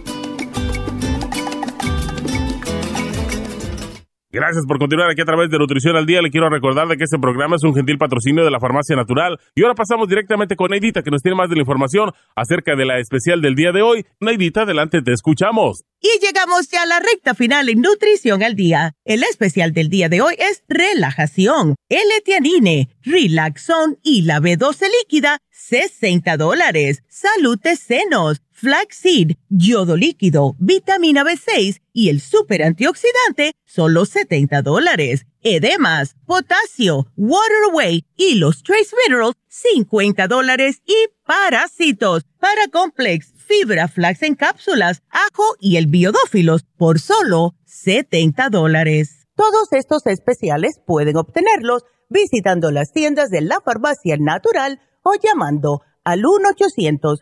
Gracias por continuar aquí a través de Nutrición al Día. Le quiero recordar de que este programa es un gentil patrocinio de la Farmacia Natural. Y ahora pasamos directamente con Neidita, que nos tiene más de la información acerca de la especial del día de hoy. Neidita, adelante, te escuchamos. Y llegamos ya a la recta final en Nutrición al Día. El especial del día de hoy es relajación, L-Tianine, Relaxón y la B12 líquida, 60 dólares. Salud de senos flaxseed, yodo líquido, vitamina B6 y el super antioxidante, solo 70 dólares. Edemas, potasio, water away y los trace minerals, 50 dólares. Y parásitos, paracomplex, fibra flax en cápsulas, ajo y el biodófilos, por solo 70 dólares. Todos estos especiales pueden obtenerlos visitando las tiendas de la farmacia natural o llamando al 1 800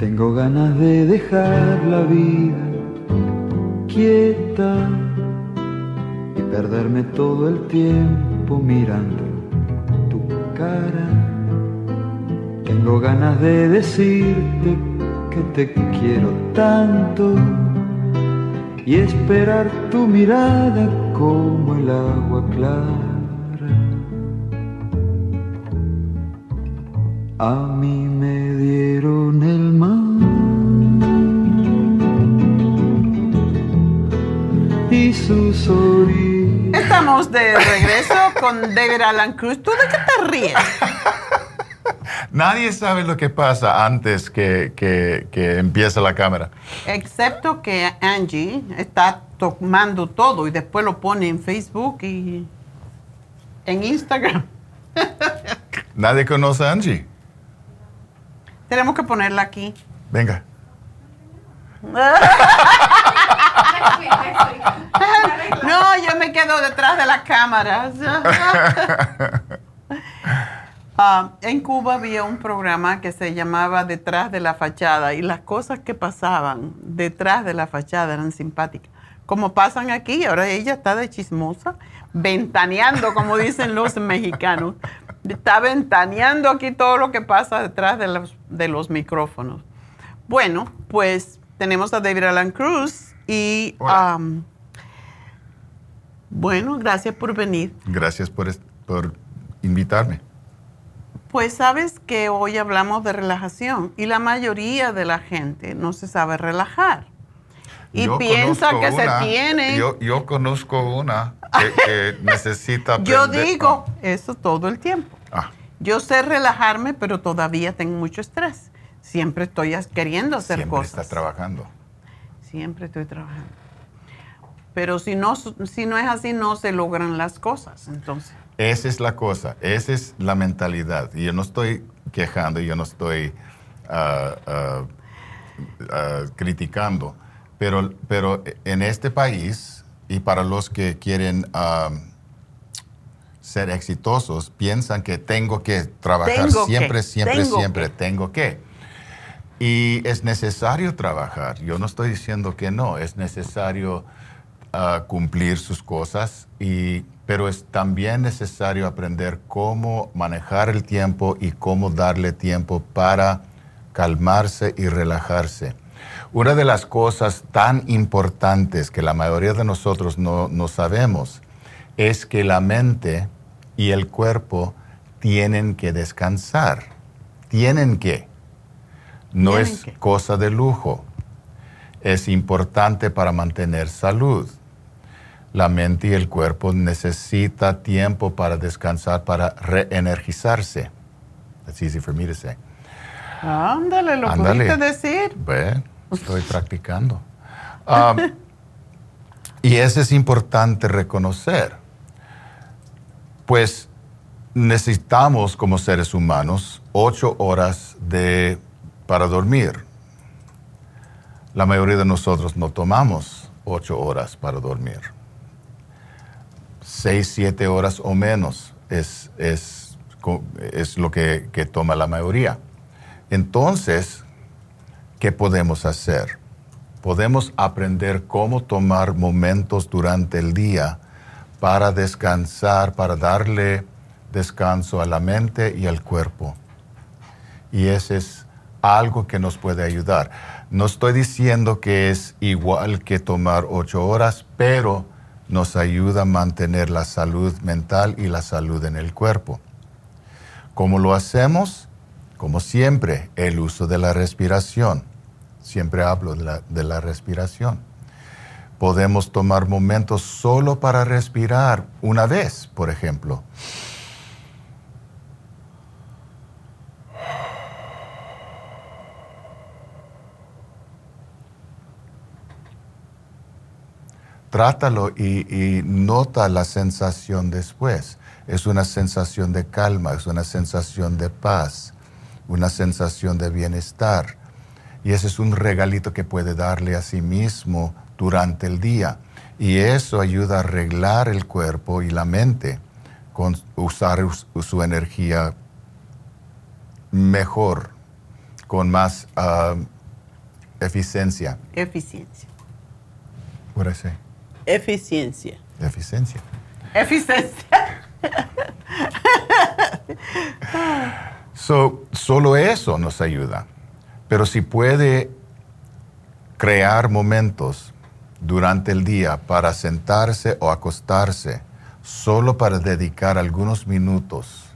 Tengo ganas de dejar la vida quieta y perderme todo el tiempo mirando tu cara. Tengo ganas de decirte que te quiero tanto y esperar tu mirada como el agua clara. A mí me dieron el mar estamos de regreso con David Alan Cruz. ¿Tú de qué te ríes? Nadie sabe lo que pasa antes que, que, que empiece la cámara. Excepto que Angie está tomando todo y después lo pone en Facebook y en Instagram. Nadie conoce a Angie. Tenemos que ponerla aquí. Venga. no, yo me quedo detrás de las cámaras. Ah, en Cuba había un programa que se llamaba Detrás de la fachada y las cosas que pasaban detrás de la fachada eran simpáticas. Como pasan aquí, ahora ella está de chismosa, ventaneando, como dicen los mexicanos. Está ventaneando aquí todo lo que pasa detrás de los, de los micrófonos. Bueno, pues tenemos a David Alan Cruz y bueno, gracias por venir. Gracias por, por invitarme. Pues sabes que hoy hablamos de relajación y la mayoría de la gente no se sabe relajar. Y piensa que se tiene. Yo, yo, conozco una que, necesita. yo digo eso todo el tiempo. Ah. Yo sé relajarme, pero todavía tengo mucho estrés. Siempre estoy queriendo hacer cosas. Siempre está trabajando. Siempre estoy trabajando. Pero si no, si no es así, no se logran las cosas. Entonces. Esa es la cosa, esa es la mentalidad. Y yo no estoy quejando, yo no estoy ah, ah, ah, criticando, pero, pero en este país y para los que quieren ser exitosos, piensan que tengo que trabajar siempre, siempre, siempre, tengo que. Y es necesario trabajar. Yo no estoy diciendo que no, es necesario cumplir sus cosas y pero es también necesario aprender cómo manejar el tiempo y cómo darle tiempo para calmarse y relajarse. Una de las cosas tan importantes que la mayoría de nosotros no, sabemos es que la mente y el cuerpo tienen que descansar. Tienen que. No es cosa de lujo. Es importante para mantener salud la mente y el cuerpo necesita tiempo para descansar, para reenergizarse. That's easy for me to say. Ándale, lo pudiste decir. Bueno, estoy practicando. Um, y eso es importante reconocer. Pues necesitamos como seres humanos ocho horas de, para dormir. La mayoría de nosotros no tomamos ocho horas para dormir seis, siete horas o menos es, es, es lo que, que toma la mayoría. Entonces, ¿qué podemos hacer? Podemos aprender cómo tomar momentos durante el día para descansar, para darle descanso a la mente y al cuerpo. Y ese es algo que nos puede ayudar. No estoy diciendo que es igual que tomar ocho horas, pero nos ayuda a mantener la salud mental y la salud en el cuerpo. ¿Cómo lo hacemos? Como siempre, el uso de la respiración. Siempre hablo de la, de la respiración. Podemos tomar momentos solo para respirar una vez, por ejemplo. Trátalo y, nota la sensación después. Es una sensación de calma, es una sensación de paz, una sensación de bienestar. Y ese es un regalito que puede darle a sí mismo durante el día. Y eso ayuda a arreglar el cuerpo y la mente con usar su energía mejor, con más ah, eficiencia. Eficiencia. What I say? Eficiencia. Eficiencia. Eficiencia. so, solo eso nos ayuda. Pero si puede crear momentos durante el día para sentarse o acostarse, solo para dedicar algunos minutos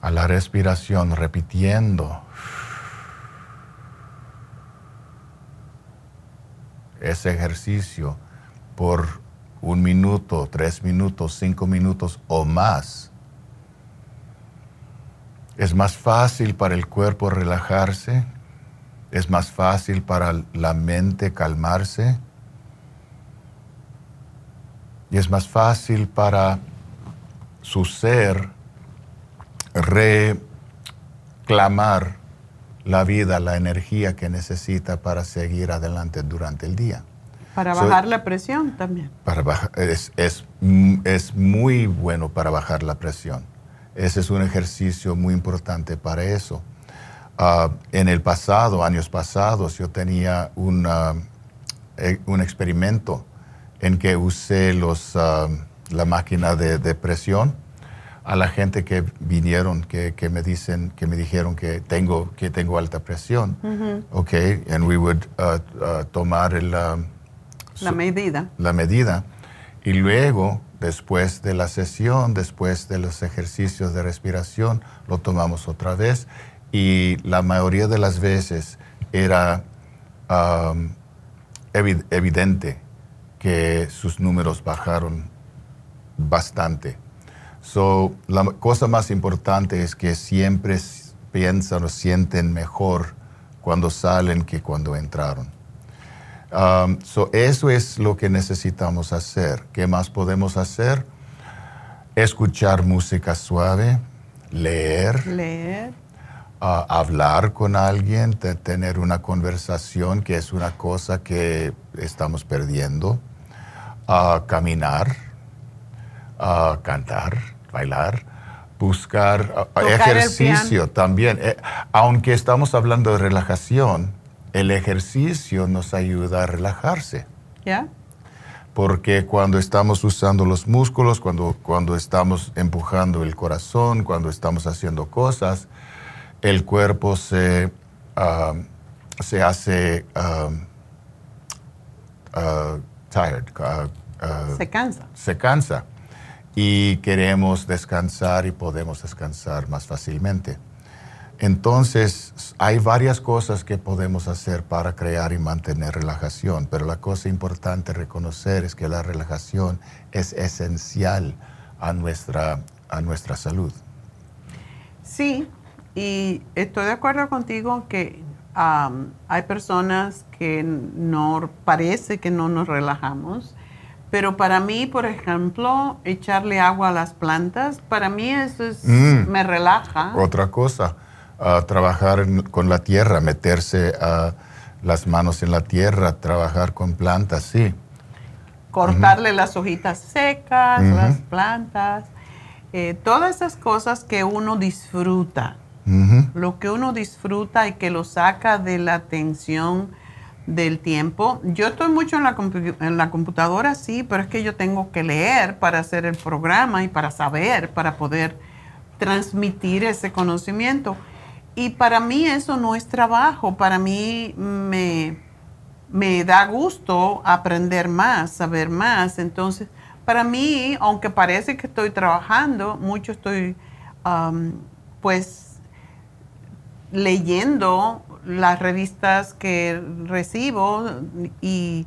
a la respiración, repitiendo ese ejercicio por un minuto, tres minutos, cinco minutos o más, es más fácil para el cuerpo relajarse, es más fácil para la mente calmarse y es más fácil para su ser reclamar la vida, la energía que necesita para seguir adelante durante el día. Para bajar la presión también. Para es, es, es, muy bueno para bajar la presión. Ese es un ejercicio muy importante para eso. Ah, en el pasado, años pasados, yo tenía una, eh, un experimento en que usé los, ah, la máquina de, de presión a la gente que vinieron, que, que, me dicen, que me dijeron que tengo, que tengo alta presión. Ok, and we would uh, uh, tomar el, um, la medida. La medida. Y luego, después de la sesión, después de los ejercicios de respiración, lo tomamos otra vez. Y la mayoría de las veces era um, evidente que sus números bajaron bastante. So, la cosa más importante es que siempre piensan o sienten mejor cuando salen que cuando entraron. Um, so, eso es lo que necesitamos hacer. ¿Qué más podemos hacer? Escuchar música suave, leer. Leer. Uh, hablar con alguien, tener una conversación, que es una cosa que estamos perdiendo. Uh, caminar, uh, cantar bailar, buscar ejercicio también. Eh, aunque estamos hablando de relajación, el ejercicio nos ayuda a relajarse. ¿Ya? Porque cuando estamos usando los músculos, cuando, cuando estamos empujando el corazón, cuando estamos haciendo cosas, el cuerpo se, se hace uh, tired. Uh, se cansa. Se cansa y queremos descansar y podemos descansar más fácilmente. Entonces, hay varias cosas que podemos hacer para crear y mantener relajación, pero la cosa importante reconocer es que la relajación es esencial a nuestra, a nuestra salud. Sí, y estoy de acuerdo contigo que hay personas que no parece que no nos relajamos pero para mí, por ejemplo, echarle agua a las plantas, para mí eso mm. me relaja. Otra cosa, trabajar con la tierra, meterse las manos en la tierra, trabajar con plantas, sí. Cortarle las hojitas secas, las plantas, eh, todas esas cosas que uno disfruta. Lo que uno disfruta y que lo saca de la tensión del tiempo. Yo estoy mucho en la, computadora, sí, pero es que yo tengo que leer para hacer el programa y para saber, para poder transmitir ese conocimiento. Y para mí eso no es trabajo, para mí me, me da gusto aprender más, saber más. Entonces, para mí, aunque parece que estoy trabajando, mucho estoy pues leyendo las revistas que recibo y,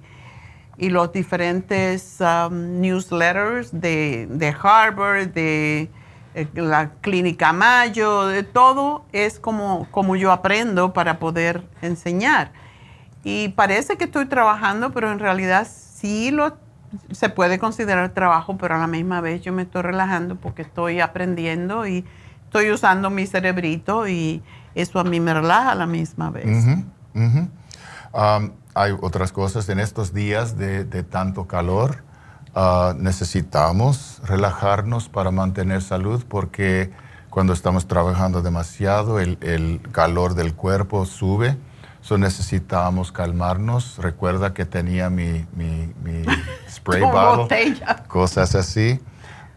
los diferentes um, newsletters de, de, Harvard, de eh, la Clínica Mayo, de todo es como, como yo aprendo para poder enseñar. Y parece que estoy trabajando, pero en realidad sí lo, se puede considerar trabajo, pero a la misma vez yo me estoy relajando porque estoy aprendiendo y estoy usando mi cerebrito y, eso a mí me relaja a la misma vez. Um, hay otras cosas en estos días de, tanto calor. Uh, necesitamos relajarnos para mantener salud porque cuando estamos trabajando demasiado el, calor del cuerpo sube. So necesitamos calmarnos. Recuerda que tenía mi, mi, spray bottle, cosas así.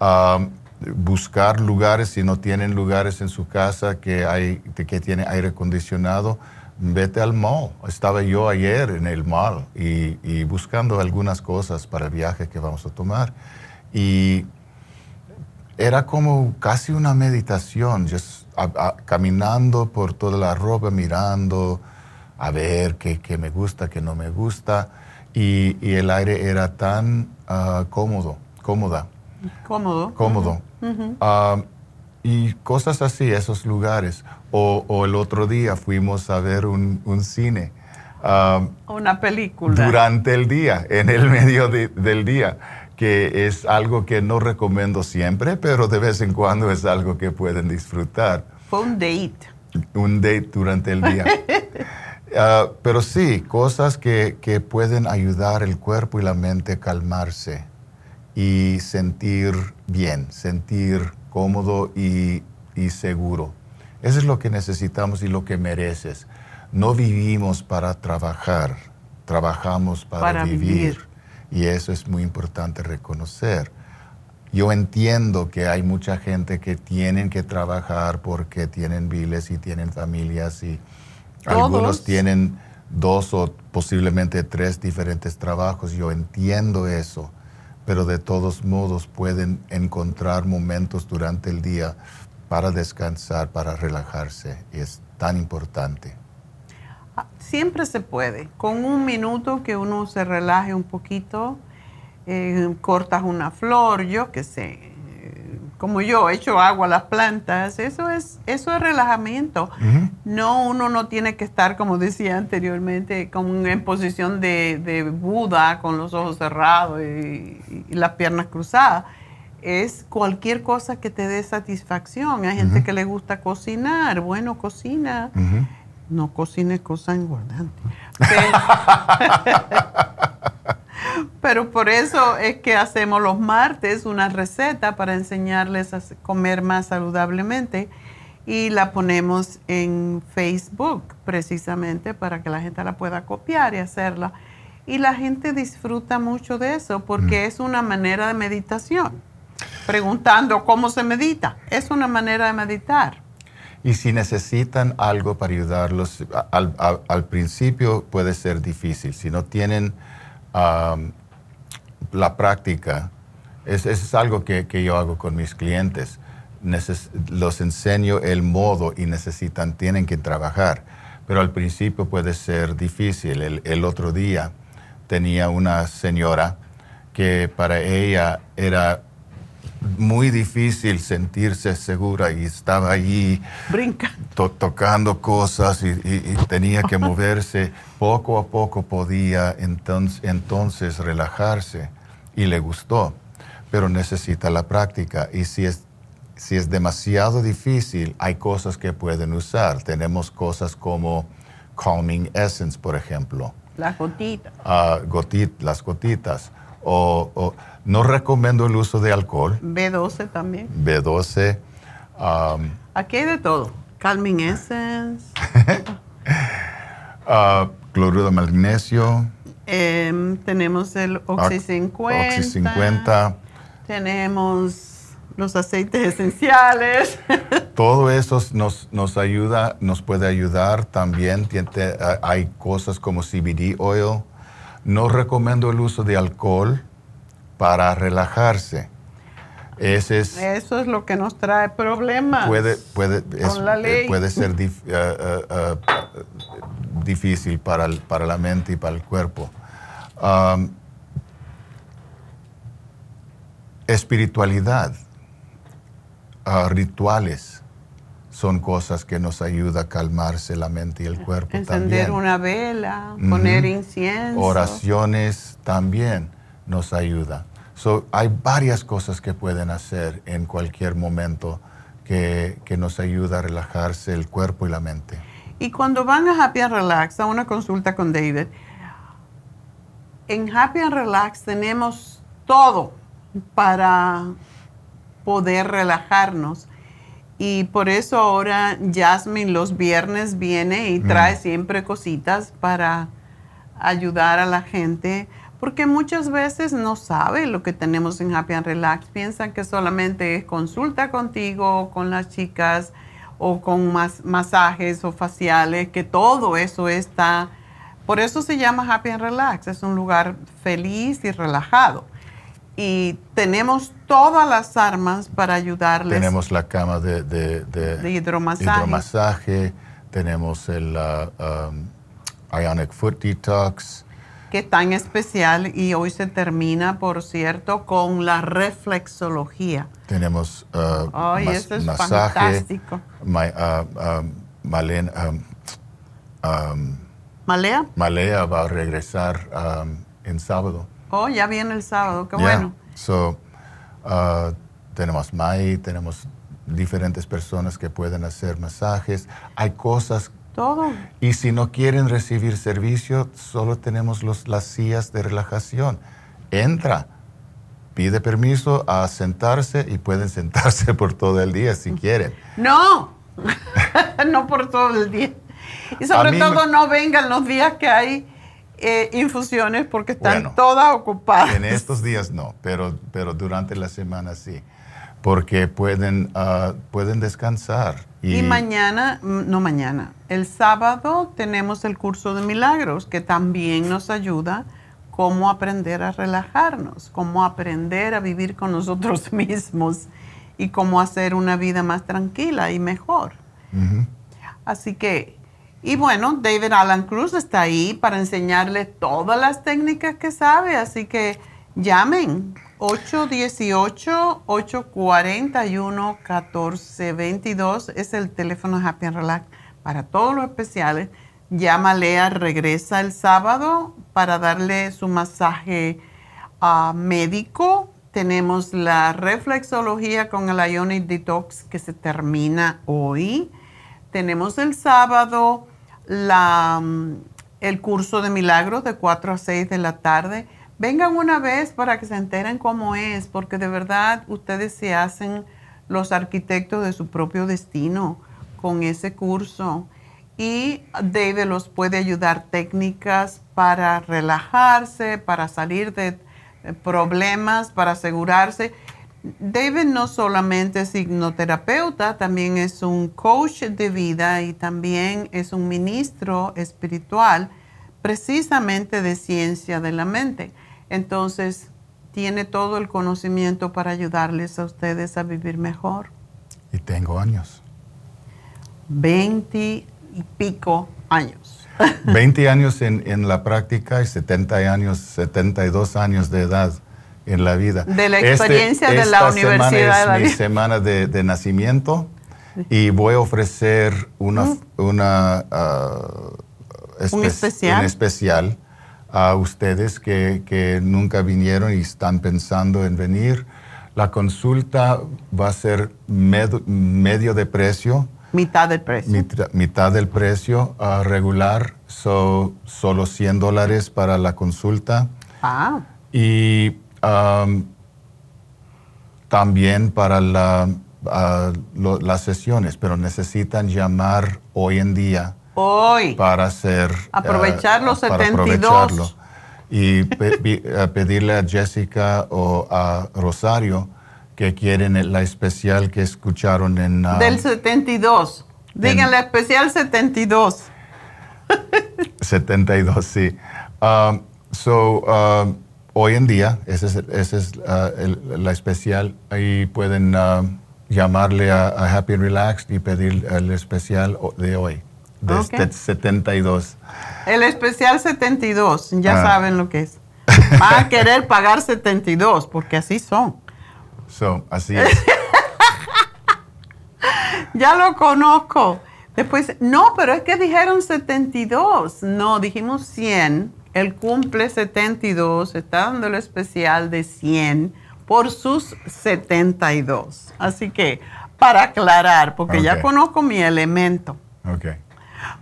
Um, buscar lugares, si no tienen lugares en su casa que, hay, que tiene aire acondicionado, vete al mall. Estaba yo ayer en el mall y, buscando algunas cosas para el viaje que vamos a tomar. Y era como casi una meditación, caminando por toda la ropa, mirando a ver qué, qué me gusta, qué no me gusta y, el aire era tan ah, cómodo, cómoda. Cómodo. Cómodo. Y cosas así, esos lugares. O, el otro día fuimos a ver un, cine. Una película. Durante el día, en el medio del día, que es algo que no recomiendo siempre, pero de vez en cuando es algo que pueden disfrutar. Fue un date. Un date durante el día. Ah, pero sí, cosas que, pueden ayudar el cuerpo y la mente a calmarse y sentir bien, sentir cómodo y, seguro. Eso es lo que necesitamos y lo que mereces. No vivimos para trabajar, trabajamos para, vivir. Y eso es muy importante reconocer. Yo entiendo que hay mucha gente que tienen que trabajar porque tienen viles y tienen familias y algunos tienen dos o posiblemente tres diferentes trabajos. Yo entiendo eso, pero de todos modos pueden encontrar momentos durante el día para descansar, para relajarse. Es tan importante. Ah, siempre se puede. Con un minuto que uno se relaje un poquito, eh, cortas una flor, yo qué sé, como yo, echo agua a las plantas, eso es, eso es relajamiento. No, uno no tiene que estar, como decía anteriormente, como en posición de, Buda, con los ojos cerrados y, las piernas cruzadas. Es cualquier cosa que te dé satisfacción. Hay gente que le gusta cocinar, bueno, cocina. No cocine cosas engordantes. Pero por eso es que hacemos los martes una receta para enseñarles a comer más saludablemente y la ponemos en Facebook precisamente para que la gente la pueda copiar y hacerla. Y la gente disfruta mucho de eso porque es una manera de meditación. Preguntando cómo se medita, es una manera de meditar. Y si necesitan algo para ayudarlos, al, al principio puede ser difícil. Si no tienen la práctica. Es, es algo que, yo hago con mis clientes. los enseño el modo y necesitan, tienen que trabajar. Pero al principio puede ser difícil. El, el otro día tenía una señora que para ella era muy difícil sentirse segura y estaba allí tocando cosas y, tenía que moverse. Poco a poco podía entonces, entonces relajarse y le gustó, pero necesita la práctica. Y si es, si es demasiado difícil, hay cosas que pueden usar. Tenemos cosas como Calming Essence, por ejemplo. Las gotitas. Ah, las gotitas. o no recomiendo el uso de alcohol. B12 también. B12. Aquí hay de todo. Calming Essence. uh, cloruro de magnesio. Em, tenemos el Oxy 50. Oxy 50. Tenemos los aceites esenciales. Todo eso nos, nos ayuda, nos puede ayudar también. hay cosas como CBD oil. No recomiendo el uso de alcohol para relajarse. Ese es, Eso es lo que nos trae problemas. Puede, puede, puede ser eh, eh, eh, difícil para, para, la mente y para el cuerpo. espiritualidad, ah, rituales, son cosas que nos ayudan a calmarse la mente y el cuerpo Encender una vela, poner incienso. Oraciones también nos ayuda. So, hay varias cosas que pueden hacer en cualquier momento que, que, nos ayuda a relajarse el cuerpo y la mente. Y cuando van a Happy and Relax, a una consulta con David, en Happy and Relax tenemos todo para poder relajarnos. Y por eso ahora Jasmine los viernes viene y trae mm. siempre cositas para ayudar a la gente porque muchas veces no sabe lo que tenemos en Happy and Relax. Piensan que solamente es consulta contigo, con las chicas o con masajes o faciales, que todo eso está. Por eso se llama Happy and Relax. Es un lugar feliz y relajado. Y tenemos todas las armas para ayudarles. Tenemos la cama de, de, hidromasaje. Tenemos el uh, um, Ionic Foot Detox que es tan especial y hoy se termina, por cierto, con la reflexología. Tenemos uh, Ay, eso es fantástico. Uh, um, Malena, um, um, ¿Malea? Malea va a regresar en sábado. Oh, ya viene el sábado, qué bueno. So, uh, tenemos Mai, tenemos diferentes personas que pueden hacer masajes. Hay cosas todo. Y si no quieren recibir servicio, solo tenemos los, las sillas de relajación. Entra, pide permiso a sentarse y pueden sentarse por todo el día si quieren. No, no por todo el día. Y sobre todo no vengan los días que hay eh, infusiones porque están todas ocupadas. En estos días no, pero, pero durante la semana sí porque pueden, ah, pueden descansar. Y, mañana, mm, no mañana, el sábado tenemos el curso de milagros que también nos ayuda cómo aprender a relajarnos, cómo aprender a vivir con nosotros mismos y cómo hacer una vida más tranquila y mejor. Así que, y bueno, David Alan Cruz está ahí para enseñarle todas las técnicas que sabe, así que llamen 818-841-1422 es el teléfono Happy and Relax para todos los especiales. Llama Lea, regresa el sábado para darle su masaje ah, médico. Tenemos la reflexología con el Ionic Detox que se termina hoy. Tenemos el sábado la, mm, el curso de milagros de 4 a 6 de la tarde Vengan una vez para que se enteren cómo es, porque de verdad ustedes se hacen los arquitectos de su propio destino con ese curso. Y David los puede ayudar técnicas para relajarse, para salir de eh, problemas, para asegurarse. David no solamente es hipnoterapeuta, también es un coach de vida y también es un ministro espiritual precisamente de ciencia de la mente. Entonces, tiene todo el conocimiento para ayudarles a ustedes a vivir mejor. Y tengo años. Veinte y pico años. 20 años en, la práctica y 70 años, 72 años de edad en la vida. De la este, experiencia de la universidad. Semana es mi semana de, nacimiento y voy a ofrecer una, una uh, ¿Un especial, un especial a ustedes que, nunca vinieron y están pensando en venir. La consulta va a ser medio de precio. Mitad del precio. mitad del precio uh, regular, so, solo 100 dólares para la consulta. Ah. Y um, también para la, uh, las sesiones, pero necesitan llamar hoy en día Hoy. Para hacer... Aprovechar los 72. y pedirle a Jessica o a Rosario que quieren la especial que escucharon en... Ah, Del 72. Díganle especial 72. 72, sí. Um, so, um, hoy en día, esa es, uh, la especial. Ahí pueden uh, llamarle a, a Happy Relaxed y pedir el especial de hoy de 72. El especial 72, ya ah. saben lo que es. Va a querer pagar 72, porque así son. So, así es. ya lo conozco. Después, no, pero es que dijeron 72. No, dijimos 100. Él cumple 72, está dando el especial de 100 por sus 72. Así que, para aclarar, porque ya conozco mi elemento. Okay.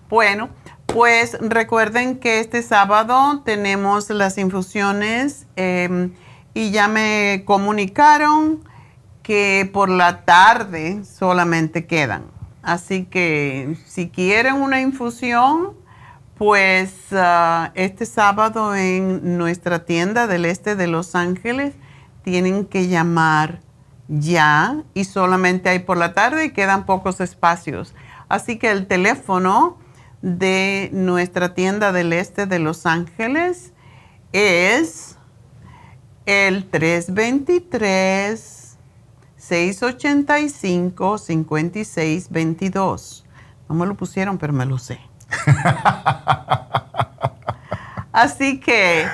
Bueno, pues recuerden que este sábado tenemos las infusiones em, y ya me comunicaron que por la tarde solamente quedan. Así que si quieren una infusión, pues ah, este sábado en nuestra tienda del este de Los Ángeles tienen que llamar ya y solamente hay por la tarde y quedan pocos espacios. Así que el teléfono de nuestra tienda del este de Los Ángeles es el 323 685 5622. No me lo pusieron, pero me lo sé. Así que,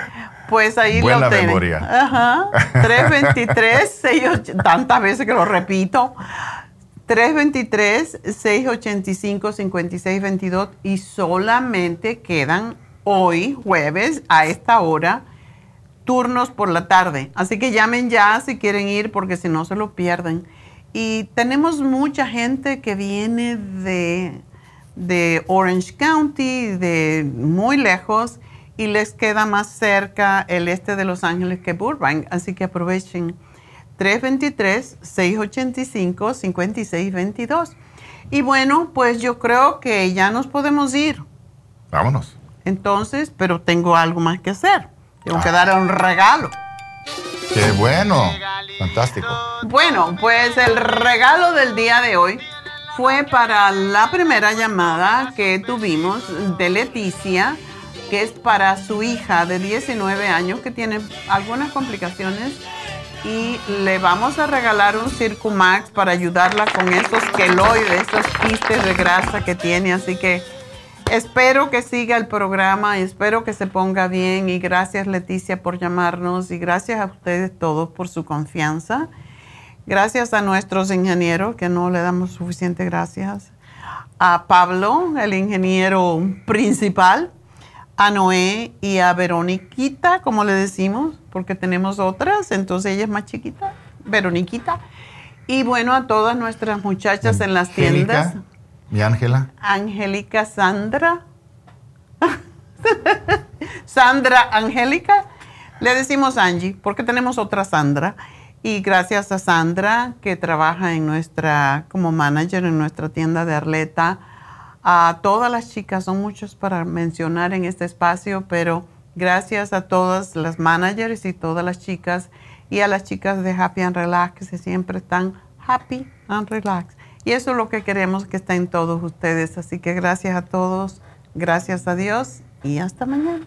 pues ahí Buena lo tienen. memoria. Ajá. 323 68 tantas veces que lo repito. 323-685-5622 y solamente quedan hoy, jueves, a esta hora, turnos por la tarde. Así que llamen ya si quieren ir porque si no se lo pierden. Y tenemos mucha gente que viene de, de Orange County, de muy lejos, y les queda más cerca el este de Los Ángeles que Burbank. Así que aprovechen 323-685-5622. Y bueno, pues yo creo que ya nos podemos ir. Vámonos. Entonces, pero tengo algo más que hacer. Tengo que dar un regalo. Qué bueno. Fantástico. Bueno, pues el regalo del día de hoy fue para la primera llamada que tuvimos de Leticia, que es para su hija de 19 años que tiene algunas complicaciones y le vamos a regalar un Circumax para ayudarla con esos queloides, esos quistes de grasa que tiene. Así que espero que siga el programa, espero que se ponga bien y gracias Leticia por llamarnos y gracias a ustedes todos por su confianza. Gracias a nuestros ingenieros, que no le damos suficiente gracias. A Pablo, el ingeniero principal a Noé y a Veroniquita, como le decimos, porque tenemos otras, entonces ella es más chiquita, Veroniquita. Y bueno, a todas nuestras muchachas en las tiendas. Mi Ángela. Angélica Sandra. Sandra Angélica. Le decimos Angie, porque tenemos otra Sandra. Y gracias a Sandra, que trabaja en nuestra, como manager en nuestra tienda de Arleta a todas las chicas, son muchos para mencionar en este espacio, pero gracias a todas las managers y todas las chicas y a las chicas de Happy and Relax que siempre están happy and relax. Y eso es lo que queremos que estén todos ustedes. Así que gracias a todos, gracias a Dios y hasta mañana.